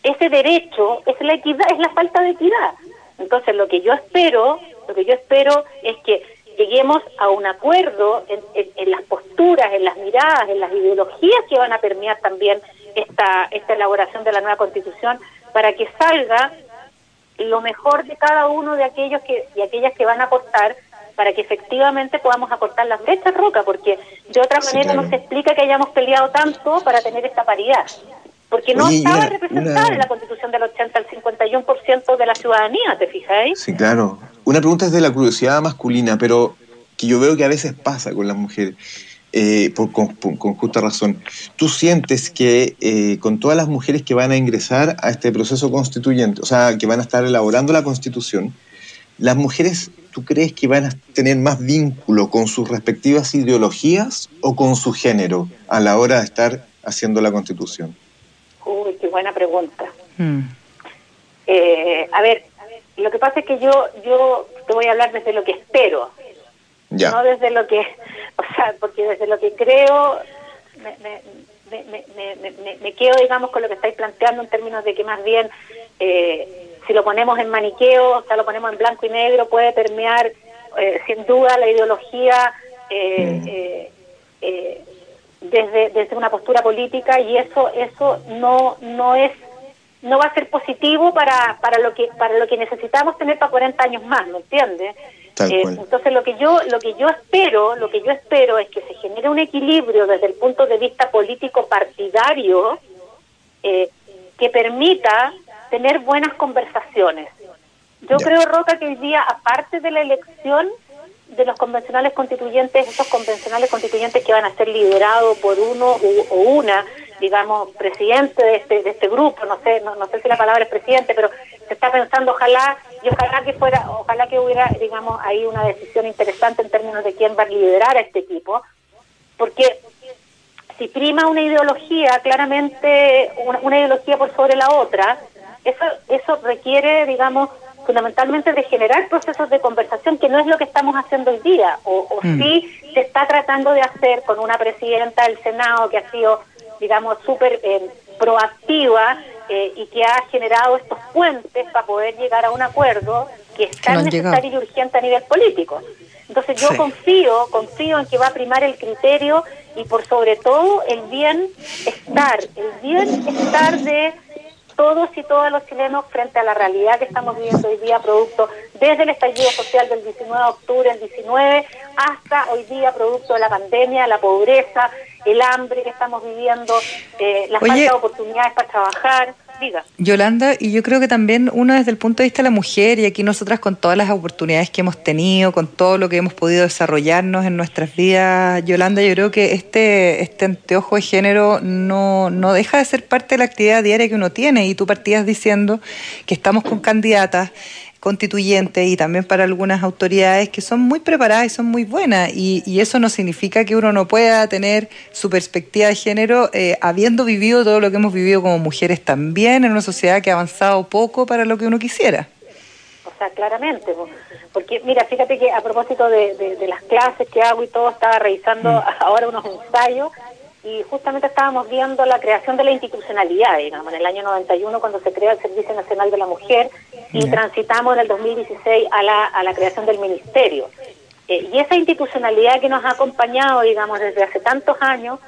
ese derecho es la equidad, es la falta de equidad. Entonces, lo que yo espero, lo que yo espero es que lleguemos a un acuerdo en, las posturas, en las miradas, en las ideologías que van a permear también esta, esta elaboración de la nueva constitución para que salga lo mejor de cada uno de aquellos que y aquellas que van a aportar para que efectivamente podamos acortar las brechas, Roca, porque de otra Sí, manera claro. no se explica que hayamos peleado tanto para tener esta paridad. Porque no Oye, estaba una- representada una- en la Constitución del 80 el 51% de la ciudadanía, ¿te fijáis? Sí, claro. Una pregunta es de la curiosidad masculina, pero que yo veo que a veces pasa con las mujeres, eh, por, con, por- con justa razón. ¿Tú sientes que eh, con todas las mujeres que van a ingresar a este proceso constituyente, o sea, que van a estar elaborando la constitución, las mujeres, ¿tú crees que van a tener más vínculo con sus respectivas ideologías o con su género a la hora de estar haciendo la constitución? Uy, qué buena pregunta. Mm. Eh, a ver, lo que pasa es que yo yo te voy a hablar desde lo que espero, Ya. no desde lo que, o sea, porque desde lo que creo me, me, me, me, me, me- me quedo, digamos, con lo que estáis planteando en términos de que más bien, eh, si lo ponemos en maniqueo, o sea, lo ponemos en blanco y negro, puede permear eh, sin duda la ideología eh, eh, eh, desde, desde una postura política y eso eso no no es no va a ser positivo para, para lo que para lo que necesitamos tener para 40 años más, ¿me entiendes? Eh, entonces lo que yo lo que yo espero, lo que yo espero es que se genere un equilibrio desde el punto de vista político partidario eh, que permita tener buenas conversaciones. Yo Ya. creo, Roca, que hoy día, aparte de la elección de los convencionales constituyentes, estos convencionales constituyentes que van a ser liderados por uno u- o una, digamos, presidente de este, de este grupo, no sé, no, no sé si la palabra es presidente, pero se está pensando, ojalá, y ojalá que fuera, ojalá que hubiera, digamos, ahí una decisión interesante en términos de quién va a liderar a este equipo, porque si prima una ideología, claramente una, una ideología por sobre la otra, eso, eso requiere, digamos, fundamentalmente de generar procesos de conversación, que no es lo que estamos haciendo hoy día, o, o Mm. sí se está tratando de hacer con una presidenta del Senado que ha sido, digamos, súper eh, proactiva eh, y que ha generado estos puentes para poder llegar a un acuerdo que es tan llegado. necesario y urgente a nivel político. Entonces yo Sí. confío, confío en que va a primar el criterio y por sobre todo el bienestar, el bienestar de todos y todas los chilenos frente a la realidad que estamos viviendo hoy día, producto desde el estallido social del 19 de octubre del 19 hasta hoy día, producto de la pandemia, la pobreza, el hambre que estamos viviendo, eh, la Oye. falta de oportunidades para trabajar. Yolanda, y yo creo que también uno desde el punto de vista de la mujer, y aquí nosotras con todas las oportunidades que hemos tenido, con todo lo que hemos podido desarrollarnos en nuestras vidas, Yolanda, yo creo que este, este anteojo de género no, no deja de ser parte de la actividad diaria que uno tiene, y tú partías diciendo que estamos con candidatas constituyentes y también para algunas autoridades que son muy preparadas y son muy buenas y, y eso no significa que uno no pueda tener su perspectiva de género eh, habiendo vivido todo lo que hemos vivido como mujeres también en una sociedad que ha avanzado poco para lo que uno quisiera. O sea, claramente, po. porque mira, fíjate que a propósito de, de- de las clases que hago y todo, estaba revisando *laughs* ahora unos ensayos y justamente estábamos viendo la creación de la institucionalidad, digamos, en el año 91 cuando se crea el Servicio Nacional de la Mujer y transitamos en el 2016 a la, a la creación del Ministerio. Eh, y esa institucionalidad que nos ha acompañado, digamos, desde hace tantos años,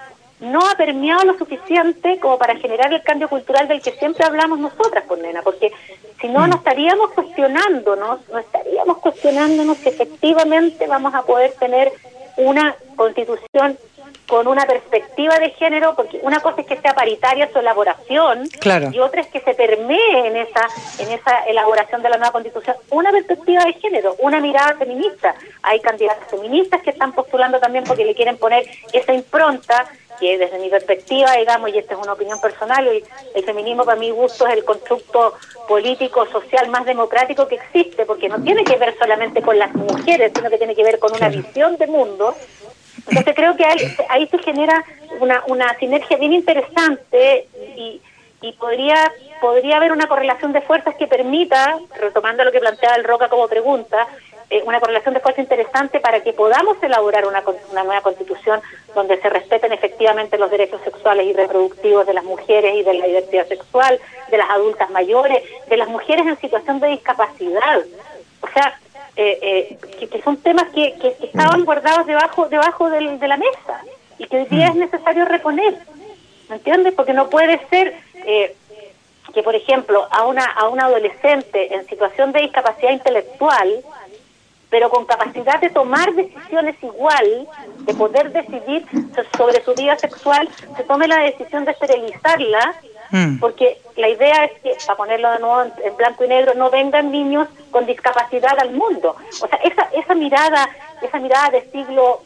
no ha permeado lo suficiente como para generar el cambio cultural del que siempre hablamos nosotras, por nena, porque si no, no estaríamos cuestionándonos, no estaríamos cuestionándonos si efectivamente vamos a poder tener una constitución con una perspectiva de género, porque una cosa es que sea paritaria su elaboración Claro. y otra es que se permee en esa en esa elaboración de la nueva constitución una perspectiva de género, una mirada feminista. Hay candidatas feministas que están postulando también porque le quieren poner esa impronta que desde mi perspectiva, digamos, y esta es una opinión personal, el, el feminismo para mi gusto es el constructo político, social más democrático que existe, porque no tiene que ver solamente con las mujeres, sino que tiene que ver con una visión de mundo entonces creo que ahí, se genera una, una sinergia bien interesante y, y podría podría haber una correlación de fuerzas que permita, retomando lo que planteaba el Roca como pregunta, eh, una correlación de fuerzas interesante para que podamos elaborar una, una nueva constitución donde se respeten efectivamente los derechos sexuales y reproductivos de las mujeres y de la diversidad sexual, de las adultas mayores, de las mujeres en situación de discapacidad. O sea, eh, eh, que, que son temas que, que- que estaban guardados debajo debajo del- de la mesa y que hoy día es necesario reponer, ¿me entiendes? Porque no puede ser eh, que, por ejemplo, a una a un adolescente en situación de discapacidad intelectual pero con capacidad de tomar decisiones igual, de poder decidir sobre su vida sexual, se tome la decisión de esterilizarla, mm. porque la idea es que, para ponerlo de nuevo en, blanco y negro, no vengan niños con discapacidad al mundo. O sea, esa, esa mirada, esa mirada del siglo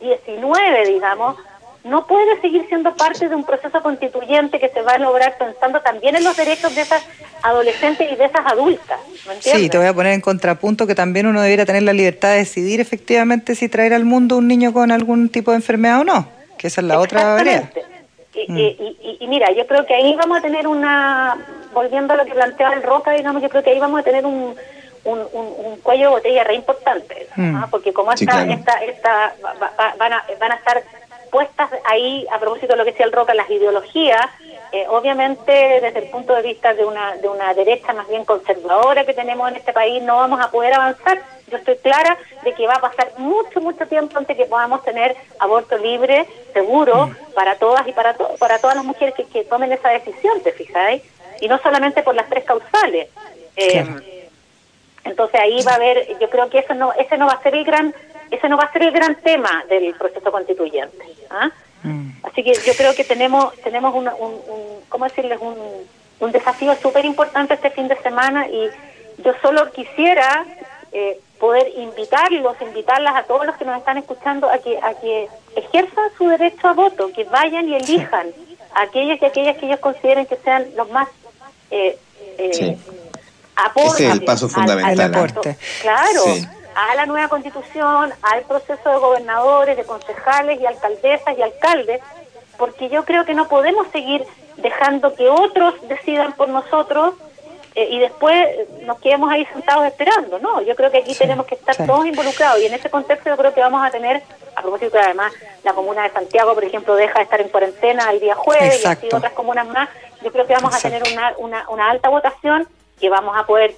XIX, digamos, no puede seguir siendo parte de un proceso constituyente que se va a lograr pensando también en los derechos de esas adolescentes y de esas adultas. sí, te voy a poner en contrapunto que también uno debiera tener la libertad de decidir efectivamente si traer al mundo un niño con algún tipo de enfermedad o no, que esa es la otra variedad. Mm. Y, y, mira, yo creo que ahí vamos a tener una, volviendo a lo que planteaba el Roca, digamos, yo creo que ahí vamos a tener un, un, un, cuello de botella re importante, mm. porque como esta, esta, esta van, a, van a estar puestas ahí, a propósito de lo que decía el Roca, las ideologías, eh, obviamente desde el punto de vista de una, de una derecha más bien conservadora que tenemos en este país, no vamos a poder avanzar. Yo estoy clara de que va a pasar mucho, mucho tiempo antes que podamos tener aborto libre, seguro, mm. para todas y para, para todas las mujeres que, que, tomen esa decisión, ¿te fijáis? Y no solamente por las tres causales. Eh, entonces ahí va a haber, yo creo que eso no, ese no va a ser el gran ese no va a ser el gran tema del proceso constituyente. ¿ah? Mm. Así que yo creo que tenemos tenemos un, ¿cómo decirles? Un, un desafío súper importante este fin de semana y yo solo quisiera eh, poder invitarlos, invitarlas a todos los que nos están escuchando a que, a que ejerzan su derecho a voto, que vayan y elijan a aquellos y aquellas que ellos consideren que sean los más eh, eh, Ese es el paso fundamental. Al, aporte. Claro a la nueva constitución, al proceso de gobernadores, de concejales y alcaldesas y alcaldes, porque yo creo que no podemos seguir dejando que otros decidan por nosotros eh, y después nos quedemos ahí sentados esperando, ¿no? Yo creo que aquí tenemos que estar todos involucrados y en ese contexto yo creo que vamos a tener, a propósito que además la comuna de Santiago, por ejemplo, deja de estar en cuarentena el día jueves y así otras comunas más, yo creo que vamos a tener una, una, una alta votación que vamos a poder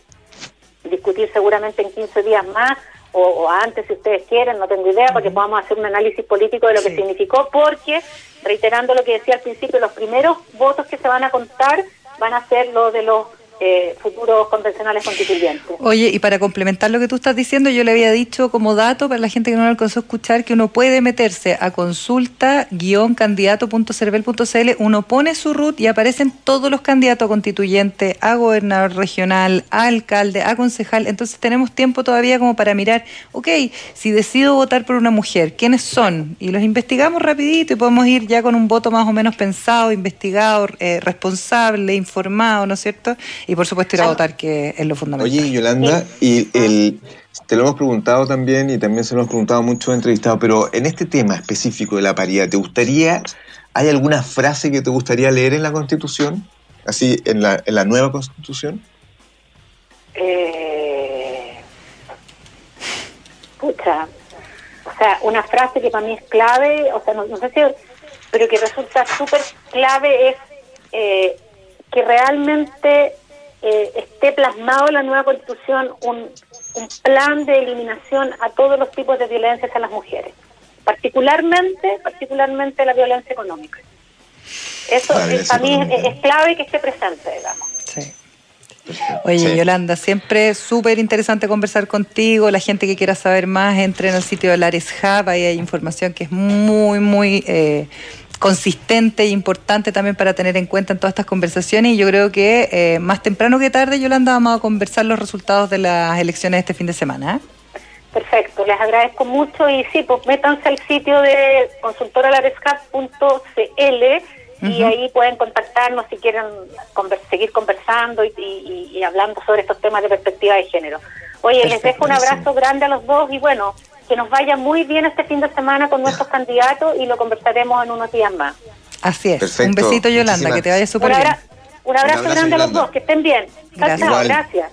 discutir seguramente en 15 días más o, antes si ustedes quieren, no tengo idea, porque podamos hacer un análisis político de lo que significó, porque, reiterando lo que decía al principio, los primeros votos que se van a contar van a ser los de los eh, futuros convencionales constituyentes. Oye, y para complementar lo que tú estás diciendo, yo le había dicho como dato para la gente que no lo alcanzó a escuchar que uno puede meterse a consulta-candidato.cervel.cl, uno pone su root y aparecen todos los candidatos constituyentes, a gobernador regional, a alcalde, a concejal. Entonces tenemos tiempo todavía como para mirar, ok, si decido votar por una mujer, ¿quiénes son? Y los investigamos rapidito y podemos ir ya con un voto más o menos pensado, investigado, eh, responsable, informado, ¿no es cierto? Y por supuesto ir a votar, que es lo fundamental. Oye, Yolanda, y el, te lo hemos preguntado también y también se lo hemos preguntado mucho entrevistados, pero en este tema específico de la paridad, ¿te gustaría, hay alguna frase que te gustaría leer en la Constitución? Así, en la, en la nueva Constitución? Eh, pucha, o sea, una frase que para mí es clave, o sea, no, sé si, pero que resulta súper clave es eh, que realmente eh, esté plasmado en la nueva constitución un, plan de eliminación a todos los tipos de violencia hacia las mujeres, particularmente, particularmente la violencia económica. Eso para mí es, clave que esté presente, digamos. Sí. Oye, Yolanda, siempre súper interesante conversar contigo. La gente que quiera saber más, entre en el sitio de Lares Hub. Ahí hay información que es muy, muy eh, consistente e importante también para tener en cuenta en todas estas conversaciones y yo creo que eh, más temprano que tarde, Yolanda, vamos a conversar los resultados de las elecciones de este fin de semana. ¿eh? Perfecto, les agradezco mucho y sí, pues métanse al sitio de consultoralarescap.cl y ahí pueden contactarnos si quieren seguir conversando y, hablando sobre estos temas de perspectiva de género. Oye, les dejo un abrazo grande a los dos y bueno, que nos vaya muy bien este fin de semana con nuestros *laughs* candidatos y lo conversaremos en unos días más. Así es. Un besito, Yolanda, que te vaya súper bien. Un abrazo, grande a los dos, que estén bien. Gracias. Gracias.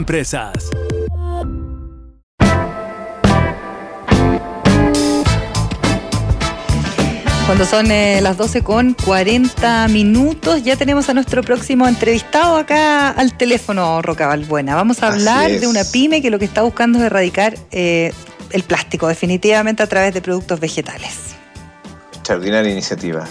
Empresas. Cuando son eh, las 12 con 40 minutos, ya tenemos a nuestro próximo entrevistado acá al teléfono, Rocabal Buena. Vamos a hablar de una pyme que lo que está buscando es erradicar eh, el plástico, definitivamente a través de productos vegetales. Extraordinaria iniciativa.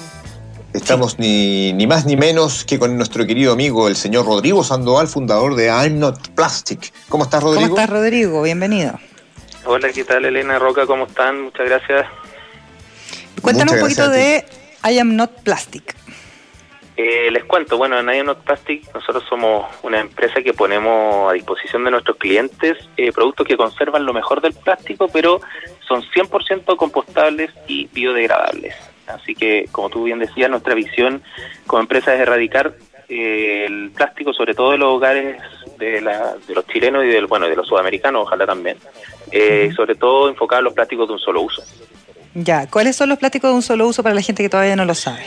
Estamos ni, ni, más ni menos que con nuestro querido amigo, el señor Rodrigo Sandoval, fundador de I'm Not Plastic. ¿Cómo estás, Rodrigo? ¿Cómo estás, Rodrigo? Bienvenido. Hola, ¿qué tal, Elena Roca? ¿Cómo están? Muchas gracias. Cuéntanos un poquito de I Am Not Plastic. Eh, les cuento, bueno, en I Am Not Plastic nosotros somos una empresa que ponemos a disposición de nuestros clientes eh, productos que conservan lo mejor del plástico, pero son 100% compostables y biodegradables. Así que, como tú bien decías, nuestra visión como empresa es erradicar eh, el plástico, sobre todo de los hogares de, la, de los chilenos y del, bueno, de los sudamericanos, ojalá también, eh, sobre todo enfocar a los plásticos de un solo uso. Ya, ¿cuáles son los plásticos de un solo uso para la gente que todavía no lo sabe?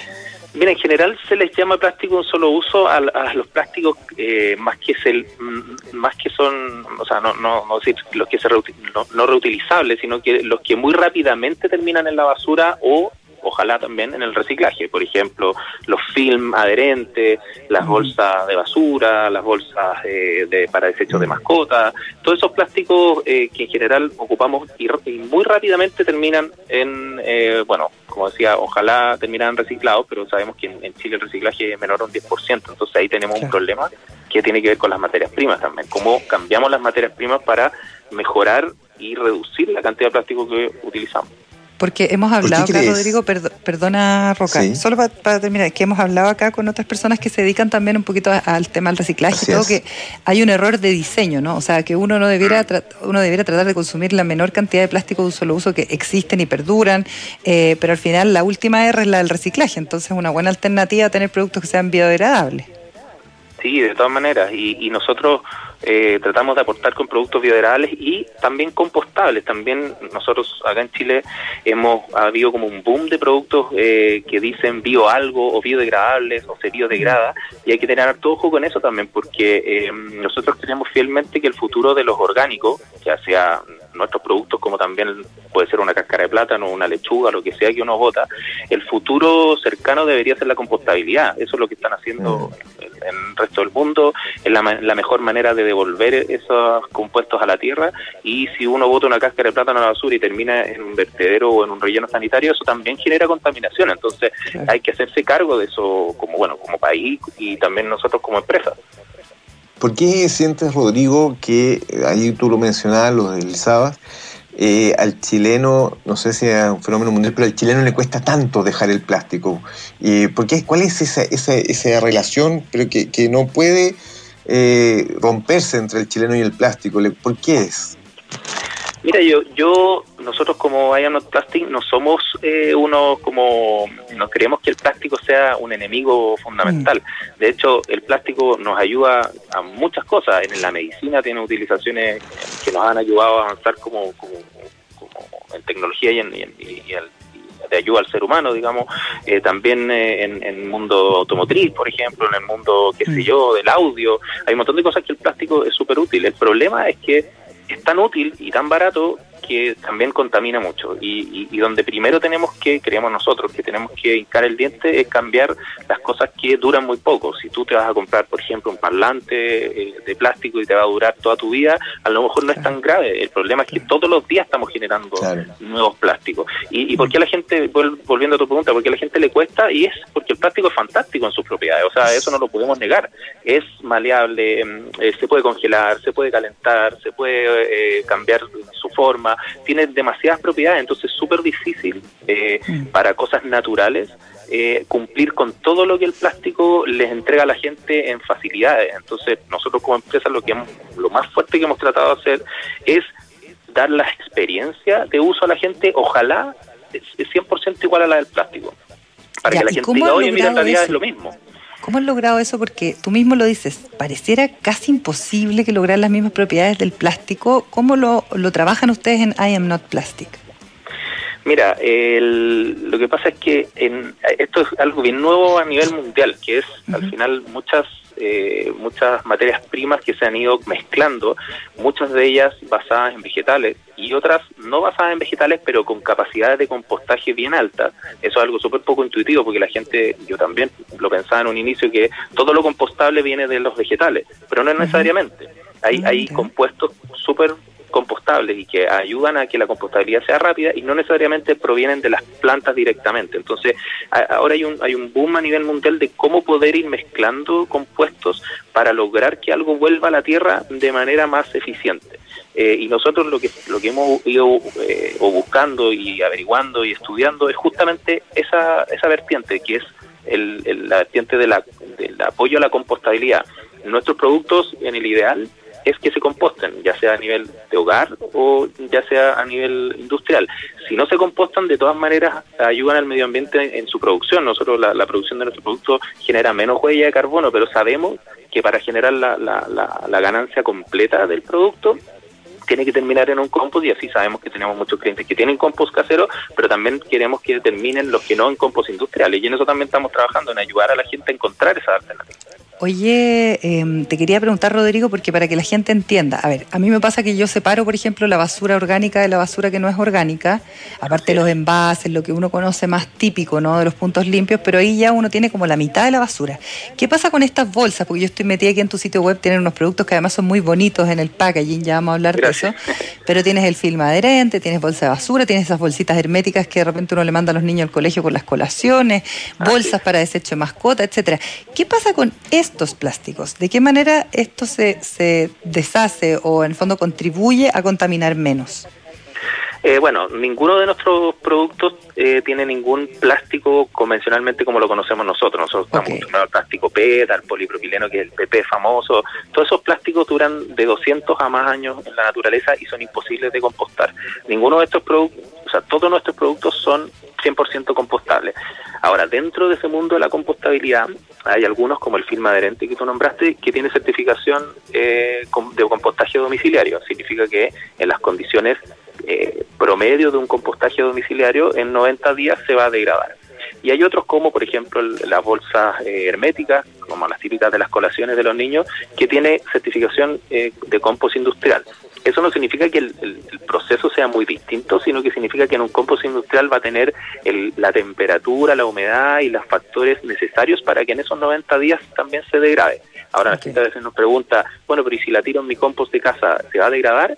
Mira, en general se les llama plástico de un solo uso a, los plásticos eh, más que se, mm, más que son, o sea, no, no, no decir los que se no, no reutilizables, sino que los que muy rápidamente terminan en la basura o ojalá también en el reciclaje, por ejemplo, los film adherentes, las bolsas de basura, las bolsas eh, de, para desechos de mascotas, todos esos plásticos eh, que en general ocupamos y, muy rápidamente terminan en, eh, bueno, como decía, ojalá terminaran reciclados, pero sabemos que en, Chile el reciclaje es menor a un 10%, entonces ahí tenemos un problema que tiene que ver con las materias primas también, cómo cambiamos las materias primas para mejorar y reducir la cantidad de plástico que utilizamos. Porque hemos hablado acá, Rodrigo, perdona Roca, solo para, terminar, que hemos hablado acá con otras personas que se dedican también un poquito al tema del reciclaje, todo que hay un error de diseño, ¿no? O sea, que uno no debiera, uno debiera tratar de consumir la menor cantidad de plástico de un solo uso que existen y perduran, eh, pero al final la última R es la del reciclaje, entonces es una buena alternativa tener productos que sean biodegradables. Sí, de todas maneras, y nosotros eh, tratamos de aportar con productos biodegradables y también compostables. También nosotros acá en Chile hemos habido como un boom de productos eh, que dicen bio algo o biodegradables o se biodegrada y hay que tener todo ojo con eso también porque eh, nosotros creemos fielmente que el futuro de los orgánicos, ya sea nuestros productos como también puede ser una cáscara de plátano, una lechuga, lo que sea que uno vota, el futuro cercano debería ser la compostabilidad. Eso es lo que están haciendo en el resto del mundo, es la, la mejor manera de devolver esos compuestos a la tierra y si uno bota una cáscara de plátano a la basura y termina en un vertedero o en un relleno sanitario, eso también genera contaminación. Entonces hay que hacerse cargo de eso como bueno como país y también nosotros como empresa. ¿Por qué sientes, Rodrigo, que ahí tú lo mencionabas, lo sábado, eh, al chileno, no sé si es un fenómeno mundial, pero al chileno le cuesta tanto dejar el plástico? Eh, ¿por qué, ¿Cuál es esa, esa, relación que no puede eh, romperse entre el chileno y el plástico? ¿Por qué es? Mira, yo, yo, nosotros como I Plastic no somos eh, uno como, no creemos que el plástico sea un enemigo fundamental. Mm. De hecho, el plástico nos ayuda a muchas cosas. En la medicina tiene utilizaciones que nos han ayudado a avanzar como, como, en tecnología y, en, de ayuda al ser humano, digamos, eh, también eh, en, en, el mundo automotriz, por ejemplo, en el mundo, qué sé mm. yo, del audio. Hay un montón de cosas que el plástico es súper útil. El problema es que es tan útil y tan barato que también contamina mucho y, y, donde primero tenemos que, creemos nosotros, que tenemos que hincar el diente es cambiar las cosas que duran muy poco. Si tú te vas a comprar, por ejemplo, un parlante eh, de plástico y te va a durar toda tu vida, a lo mejor no es tan grave. El problema es que todos los días estamos generando nuevos plásticos. ¿Y, ¿Y por qué a la gente, volviendo a tu pregunta, por qué a la gente le cuesta? Y es porque el plástico es fantástico en sus propiedades, o sea, eso no lo podemos negar. Es maleable, mm, eh, se puede congelar, se puede calentar, se puede eh, cambiar su forma, tiene demasiadas propiedades, entonces es súper difícil eh, mm. para cosas naturales eh, cumplir con todo lo que el plástico les entrega a la gente en facilidades. Entonces nosotros como empresa lo, que lo más fuerte que hemos tratado de hacer es dar la experiencia de uso a la gente, ojalá es 100% igual a la del plástico, para que la gente diga, oye, mira, en realidad es lo mismo. ¿Cómo has logrado eso? Porque tú mismo lo dices, pareciera casi imposible que lograr las mismas propiedades del plástico. ¿Cómo lo, lo trabajan ustedes en I Am Not Plastic? Mira, lo que pasa es que en, esto es algo bien nuevo a nivel mundial, que es al final muchas eh, muchas materias primas que se han ido mezclando, muchas de ellas basadas en vegetales y otras no basadas en vegetales, pero con capacidades de compostaje bien altas. Eso es algo súper poco intuitivo porque la gente, yo también lo pensaba en un inicio, que todo lo compostable viene de los vegetales, pero no es necesariamente. Hay, hay compuestos súper compostables y que ayudan a que la compostabilidad sea rápida y no necesariamente provienen de las plantas directamente. Entonces, ahora hay un, hay un boom a nivel mundial de cómo poder ir mezclando compuestos para lograr que algo vuelva a la tierra de manera más eficiente. Eh, y nosotros lo que lo que hemos ido eh, o buscando y averiguando y estudiando es justamente esa, esa vertiente que es el, la vertiente de la, del apoyo a la compostabilidad. Nuestros productos, en el ideal, es que se composten, ya sea a nivel de hogar o ya sea a nivel industrial. Si no se compostan, de todas maneras ayudan al medio ambiente en su producción. Nosotros la, la producción de nuestro producto genera menos huella de carbono, pero sabemos que para generar la, la, la ganancia completa del producto tiene que terminar en un compost y así sabemos que tenemos muchos clientes que tienen compost casero, pero también queremos que terminen los que no en compost industriales y en eso también estamos trabajando, en ayudar a la gente a encontrar esas alternativas. Oye, em, te quería preguntar, Rodrigo, porque para que la gente entienda, a ver, a mí me pasa que yo separo, por ejemplo, la basura orgánica de la basura que no es orgánica, aparte de los envases, lo que uno conoce más típico, ¿no? De los puntos limpios, pero ahí ya uno tiene como la mitad de la basura. ¿Qué pasa con estas bolsas? Porque yo estoy metida aquí en tu sitio web, tienen unos productos que además son muy bonitos en el packaging, ya vamos a hablar de eso, pero tienes el film adherente, tienes bolsa de basura, tienes esas bolsitas herméticas que de repente uno le manda a los niños al colegio con las colaciones, bolsas para desecho de mascota, etcétera. ¿Qué pasa con esto? Estos plásticos? ¿De qué manera esto se, se deshace o en el fondo contribuye a contaminar menos? Eh, bueno, ninguno de nuestros productos eh, tiene ningún plástico convencionalmente como lo conocemos nosotros. Nosotros estamos acostumbrados al plástico PET, al polipropileno, que es el PP famoso. Todos esos plásticos duran de 200 a más años en la naturaleza y son imposibles de compostar. Ninguno de estos productos, o sea, todos nuestros productos son 100% compostables. Ahora, dentro de ese mundo de la compostabilidad, hay algunos, como el film adherente que tú nombraste, que tiene certificación eh, de compostaje domiciliario. Significa que en las condiciones eh, promedio de un compostaje domiciliario, en 90 días se va a degradar. Y hay otros como, por ejemplo, las bolsas eh, herméticas, como las típicas de las colaciones de los niños, que tiene certificación de compost industrial. Eso no significa que el, proceso sea muy distinto, sino que significa que en un compost industrial va a tener la temperatura, la humedad y los factores necesarios para que en esos 90 días también se degrade. Ahora la gente a veces nos pregunta, bueno, pero ¿y si la tiro en mi compost de casa, se va a degradar?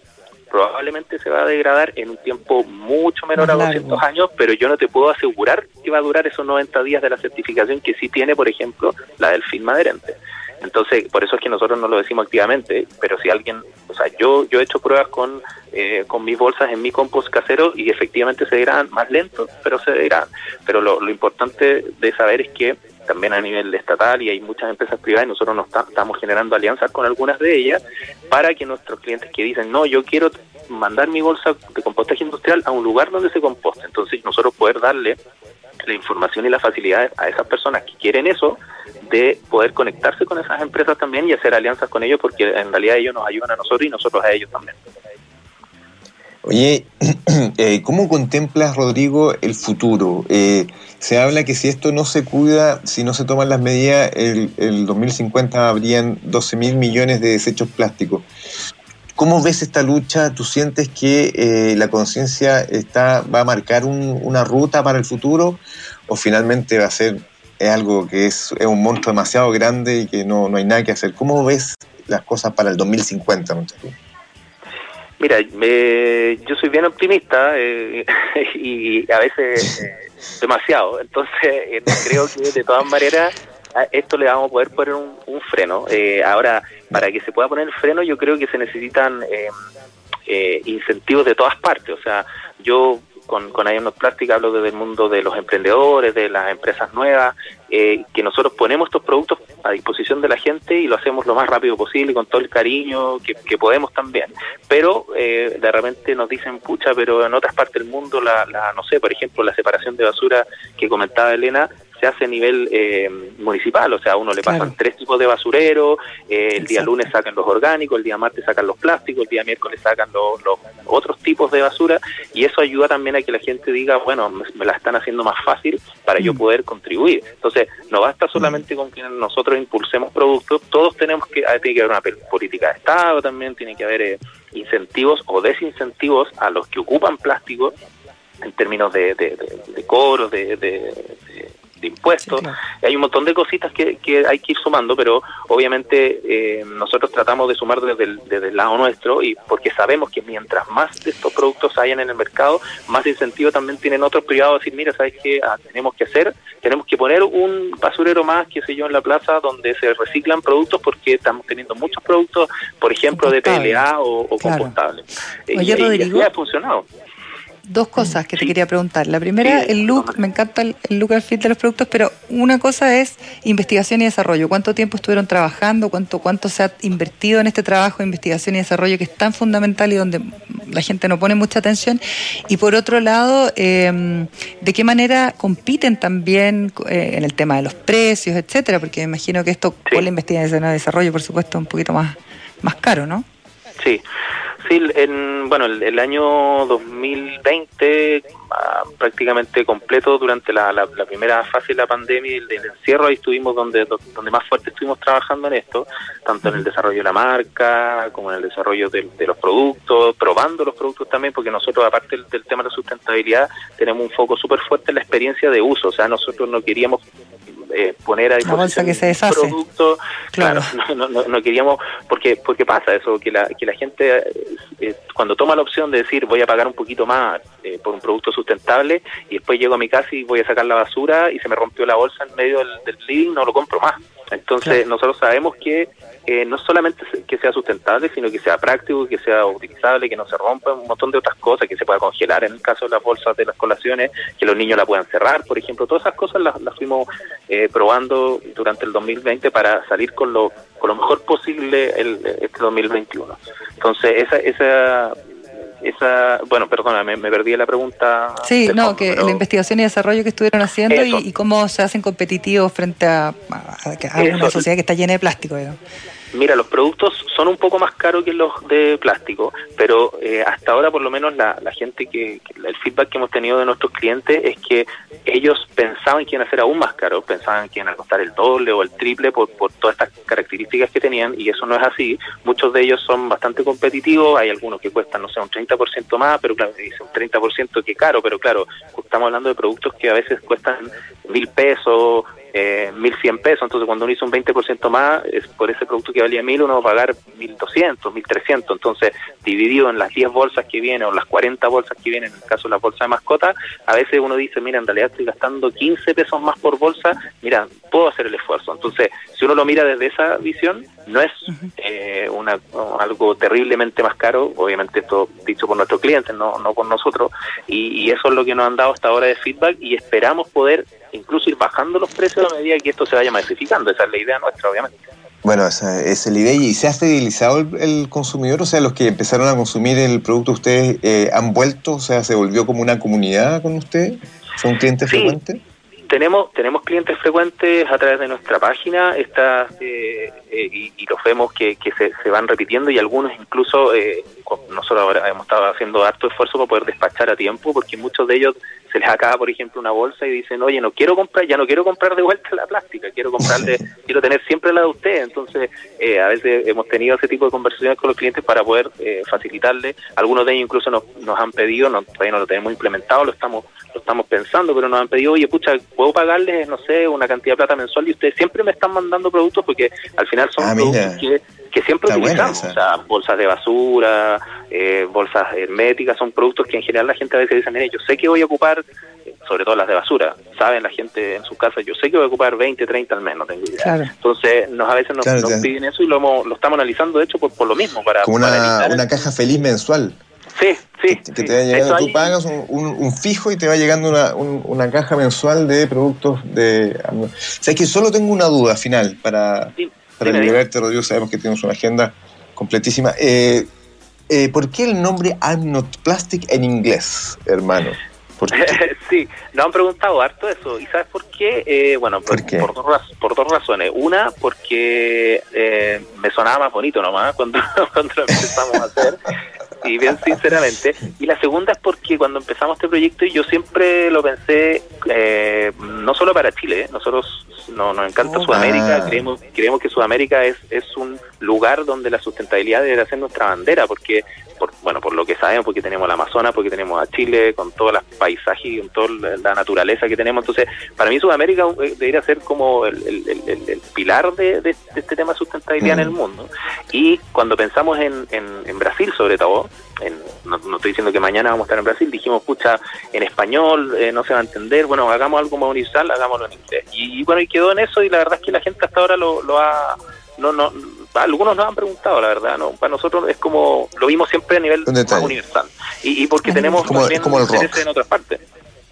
Probablemente se va a degradar en un tiempo mucho menor a 200 años, pero yo no te puedo asegurar que va a durar esos 90 días de la certificación que sí tiene, por ejemplo, la del film adherente. Entonces, por eso es que nosotros no lo decimos activamente, pero si alguien, o sea, yo yo he hecho pruebas con, eh, con mis bolsas en mi compost casero y efectivamente se degradan más lento, pero se degradan. Pero lo, lo importante de saber es que también a nivel estatal y hay muchas empresas privadas y nosotros nos estamos generando alianzas con algunas de ellas para que nuestros clientes que dicen, no, yo quiero mandar mi bolsa de compostaje industrial a un lugar donde se composte. Entonces nosotros poder darle la información y la facilidad a esas personas que quieren eso, de poder conectarse con esas empresas también y hacer alianzas con ellos, porque en realidad ellos nos ayudan a nosotros y nosotros a ellos también. Oye, *clears throat* eh, ¿cómo contemplas, Rodrigo, el futuro? Eh, se habla que si esto no se cuida, si no se toman las medidas, el, el 2050 habrían 12 mil millones de desechos plásticos. ¿Cómo ves esta lucha? ¿Tú sientes que eh, la conciencia está va a marcar una ruta para el futuro o finalmente va a ser es algo que es, un monstruo demasiado grande y que no, no hay nada que hacer? ¿Cómo ves las cosas para el 2050? Mira, yo soy bien optimista eh, *laughs* y a veces eh, demasiado, entonces creo que de todas maneras esto le vamos a poder poner un, freno. Eh, ahora, para que se pueda poner el freno, yo creo que se necesitan eh, eh, incentivos de todas partes. O sea, yo con, con Ionos Plastic hablo desde el mundo de los emprendedores, de las empresas nuevas, que nosotros ponemos estos productos a disposición de la gente y lo hacemos lo más rápido posible, con todo el cariño que, podemos también. Pero de repente nos dicen, pucha, pero en otras partes del mundo, la, la, no sé, por ejemplo, la separación de basura que comentaba Elena, se hace a nivel eh, municipal, o sea, uno le pasan tres tipos de basurero, eh, el día lunes sacan los orgánicos, el día martes sacan los plásticos, el día miércoles sacan los, los otros tipos de basura y eso ayuda también a que la gente diga, bueno, me, la están haciendo más fácil para yo mm. poder contribuir. Entonces, no basta solamente mm. con que nosotros impulsemos productos, todos tenemos que, tiene que haber una política de Estado también, tiene que haber eh, incentivos o desincentivos a los que ocupan plástico en términos de, de, de, cobros, de, de impuestos. Hay un montón de cositas que, que, hay que ir sumando, pero obviamente eh, nosotros tratamos de sumar desde el, desde el lado nuestro y porque sabemos que mientras más de estos productos hayan en el mercado, más incentivo también tienen otros privados a decir, mira, ¿sabes qué ah, tenemos que hacer? Tenemos que poner un basurero más, qué sé yo, en la plaza donde se reciclan productos porque estamos teniendo muchos productos, por ejemplo, de PLA o, o compostables. Oye, y, Rodrigo, y ha funcionado. Dos cosas que te quería preguntar. La primera, el look, me encanta el, look al fit de los productos, pero una cosa es investigación y desarrollo. ¿Cuánto tiempo estuvieron trabajando? ¿Cuánto, cuánto se ha invertido en este trabajo de investigación y desarrollo que es tan fundamental y donde la gente no pone mucha atención? Y por otro lado, em, ¿de qué manera compiten también eh, en el tema de los precios, etcétera? Porque me imagino que esto, por la investigación y desarrollo, por supuesto, es un poquito más, más caro, ¿no? Sí. Sí, en, bueno, el, año 2020 ah, prácticamente completo durante la, primera fase de la pandemia y el, encierro, ahí estuvimos donde, donde más fuerte estuvimos trabajando en esto, tanto en el desarrollo de la marca como en el desarrollo de, los productos, probando los productos también, porque nosotros aparte del, tema de la sustentabilidad tenemos un foco súper fuerte en la experiencia de uso, o sea, nosotros no queríamos eh, poner a disposición que producto. Claro, no, no, no, queríamos, porque porque pasa eso, que la, que la gente eh, cuando toma la opción de decir voy a pagar un poquito más eh, por un producto sustentable y después llego a mi casa y voy a sacar la basura y se me rompió la bolsa en medio del, living, no lo compro más. Entonces nosotros sabemos que eh, no solamente que sea sustentable, sino que sea práctico, que sea utilizable, que no se rompa, un montón de otras cosas, que se pueda congelar en el caso de las bolsas de las colaciones, que los niños la puedan cerrar, por ejemplo, todas esas cosas las, las fuimos eh, probando durante el 2020 para salir con lo, con lo mejor posible el, este 2021. Entonces, esa, esa esa, bueno, perdona, me, perdí la pregunta. Sí, no, que la investigación y desarrollo que estuvieron haciendo y, cómo se hacen competitivos frente a, a, una sociedad que está llena de plástico. Digamos. Mira, los productos son un poco más caros que los de plástico, pero eh, hasta ahora por lo menos la, gente que, el feedback que hemos tenido de nuestros clientes es que ellos pensaban que iban a ser aún más caros, pensaban que iban a costar el doble o el triple por, por todas estas características que tenían y eso no es así. Muchos de ellos son bastante competitivos, hay algunos que cuestan, no sé, un 30% más, pero claro, dice un 30% que caro, pero claro, estamos hablando de productos que a veces cuestan mil pesos eh, 1.100 pesos, entonces cuando uno hizo un 20% más, es por ese producto que valía 1.000 uno va a pagar 1.200, 1.300, entonces dividido en las 10 bolsas que vienen o las 40 bolsas que vienen, en el caso de la bolsa de mascota, a veces uno dice, mira, en realidad estoy gastando 15 pesos más por bolsa, mira, puedo hacer el esfuerzo. Entonces, si uno lo mira desde esa visión, no es eh, una, algo terriblemente más caro, obviamente esto dicho por nuestros clientes, no, no por nosotros, y, y eso es lo que nos han dado hasta ahora de feedback y esperamos poder incluso ir bajando los precios a medida que esto se vaya masificando. Esa es la idea nuestra, obviamente. Bueno, esa, es la idea. ¿Y se ha fidelizado el, consumidor? O sea, los que empezaron a consumir el producto, ¿ustedes eh, han vuelto? O sea, ¿se volvió como una comunidad con usted? ¿Son clientes frecuentes? Tenemos, tenemos clientes frecuentes a través de nuestra página está, eh, eh, y, los vemos que, que se, se, van repitiendo y algunos incluso, nosotros ahora hemos estado haciendo harto esfuerzo para poder despachar a tiempo porque muchos de ellos se les acaba, por ejemplo, una bolsa y dicen, oye, no quiero comprar, ya no quiero comprar de vuelta la plástica, quiero comprarle, *laughs* quiero tener siempre la de usted. Entonces, eh, a veces hemos tenido ese tipo de conversaciones con los clientes para poder eh, facilitarle. Algunos de ellos incluso nos, nos han pedido, no, todavía no lo tenemos implementado, lo estamos lo estamos pensando, pero nos han pedido, oye, pucha, ¿puedo pagarles, no sé, una cantidad de plata mensual? Y ustedes siempre me están mandando productos porque al final son ah, productos que que siempre utilizamos, o sea, bolsas de basura, eh, bolsas herméticas, son productos que en general la gente a veces dice, mire, yo sé que voy a ocupar, sobre todo las de basura, saben la gente en su casa, yo sé que voy a ocupar 20, 30 al menos, tengo idea. Entonces, nos, a veces nos, piden eso y lo, lo estamos analizando, de hecho, por, por lo mismo. para Como una, una caja feliz mensual. Sí, sí. Que, te va llegando, tú pagas un, un, fijo y te va llegando una, una caja mensual de productos de... O sea, que solo tengo una duda final para para liberarte, Rodrigo, sabemos que tienes una agenda completísima. Eh, eh, ¿Por qué el nombre I'm Not Plastic en inglés, hermano? *laughs* sí, nos han preguntado harto eso. ¿Y sabes por qué? Eh, bueno, por, dos, por dos razones. Una, porque eh, me sonaba más bonito nomás cuando, *laughs* cuando lo empezamos a hacer. y bien sinceramente. Y la segunda es porque cuando empezamos este proyecto yo siempre lo pensé eh, no solo para Chile, ¿eh? nosotros no, nos encanta oh, Sudamérica, ah. creemos, creemos que Sudamérica es, es un lugar donde la sustentabilidad debe ser nuestra bandera, porque por, bueno, por lo que sabemos, porque tenemos la Amazonas, porque tenemos a Chile, con todos los paisajes y con toda la naturaleza que tenemos. Entonces, para mí Sudamérica eh, debería ser como el, pilar de, este tema de sustentabilidad en el mm. mundo. Y cuando pensamos en, en, Brasil, sobre todo, no, estoy diciendo que mañana vamos a estar en Brasil, dijimos, escucha, en español eh, no se va a entender, bueno, hagamos algo más universal, hagámoslo en inglés. Y, bueno, y quedó en eso y la verdad es que la gente hasta ahora lo, lo ha... No, no, algunos nos han preguntado, la verdad, ¿no? Para nosotros es como, lo vimos siempre a nivel más universal. Y, y porque tenemos como, también como el rock. en otras partes.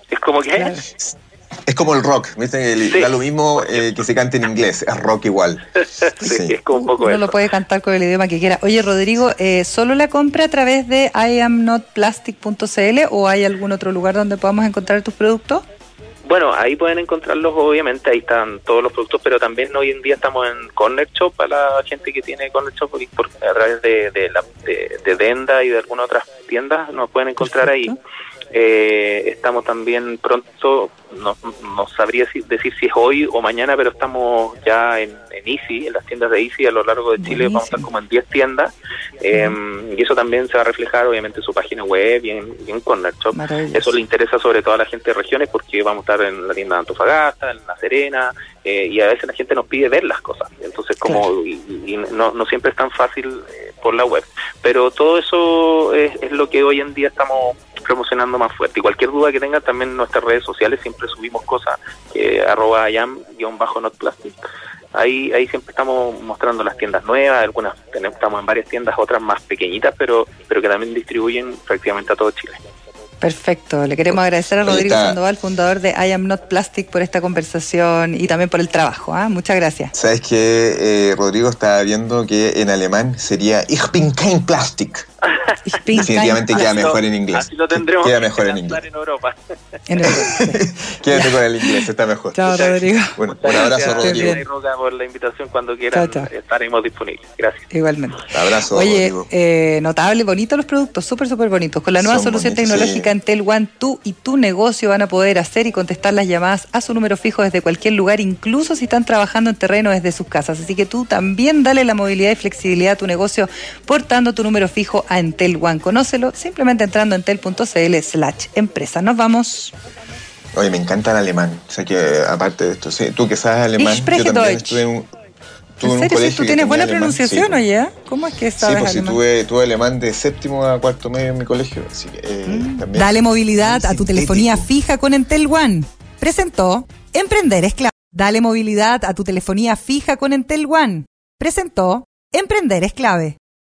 Es como que... *laughs* Es como el rock, ¿viste? Da lo mismo eh, que se cante en inglés, es rock igual. *laughs* sí, es como un poco Uno lo puede cantar con el idioma que quiera. Oye, Rodrigo, eh, ¿solo la compra a través de iamnotplastic.cl o hay algún otro lugar donde podamos encontrar tus productos? Bueno, ahí pueden encontrarlos, obviamente, ahí están todos los productos, pero también hoy en día estamos en Corner Shop para la gente que tiene Corner Shop por, a través de, de, la, de, Denda y de algunas otras tiendas, nos pueden encontrar ahí. Eh, estamos también pronto, no, no sabría decir si es hoy o mañana, pero estamos ya en, en Easy, en las tiendas de Easy a lo largo de Chile, vamos a estar como en 10 tiendas, em, y eso también se va a reflejar obviamente en su página web y en, en Corner Shop. Eso le interesa sobre todo a la gente de regiones porque vamos a estar en la tienda de Antofagasta, en La Serena, eh, y a veces la gente nos pide ver las cosas, entonces como y, no, no siempre es tan fácil eh, por la web, pero todo eso es, es lo que hoy en día estamos promocionando más fuerte. Y cualquier duda que tengan también en nuestras redes sociales siempre subimos cosas, eh, arroba yam-notplastic. Ahí, ahí siempre estamos mostrando las tiendas nuevas, algunas tenemos, estamos en varias tiendas, otras más pequeñitas, pero, pero que también distribuyen prácticamente a todo Chile. Perfecto. Le queremos agradecer a Rodrigo Sandoval, fundador de I Am Not Plastic, por esta conversación y también por el trabajo. ¿ah? Muchas gracias. Sabes que eh, Rodrigo estaba viendo que en alemán sería Ich bin kein Plastic. *laughs* Definitivamente queda mejor en inglés. Así lo tendremos queda mejor en inglés. En Europa. *laughs* En Europa. *laughs* Quédate con el inglés, está mejor. Chao, Rodrigo. Bueno, un abrazo, Rodrigo. por la invitación cuando quieran. Estaremos disponibles. Gracias. Igualmente. abrazo, Oye, eh, notable, bonito los productos, súper, súper bonitos. Con la nueva solución tecnológica en Tel One, tú y tu negocio van a poder hacer y contestar las llamadas a su número fijo desde cualquier lugar, incluso si están trabajando en terreno desde sus casas. Así que tú también dale la movilidad y flexibilidad a tu negocio portando tu número fijo a Entel One. Conócelo simplemente entrando en tel.cl slash empresa. Nos vamos. Oye, me encanta el alemán. O sea que aparte de esto, sí, tú que sabes alemán, yo también estuve en un, ¿En serio? Si tú tienes buena pronunciación, sí, oye, ¿cómo es que sabes Sí, pues alemán? tuve, tuve alemán de séptimo a cuarto medio en mi colegio, así que eh, mm. también. Dale movilidad a tu telefonía fija con Entel One. Presentó Emprender es clave. Dale movilidad a tu telefonía fija con Entel One. Presentó Emprender es clave.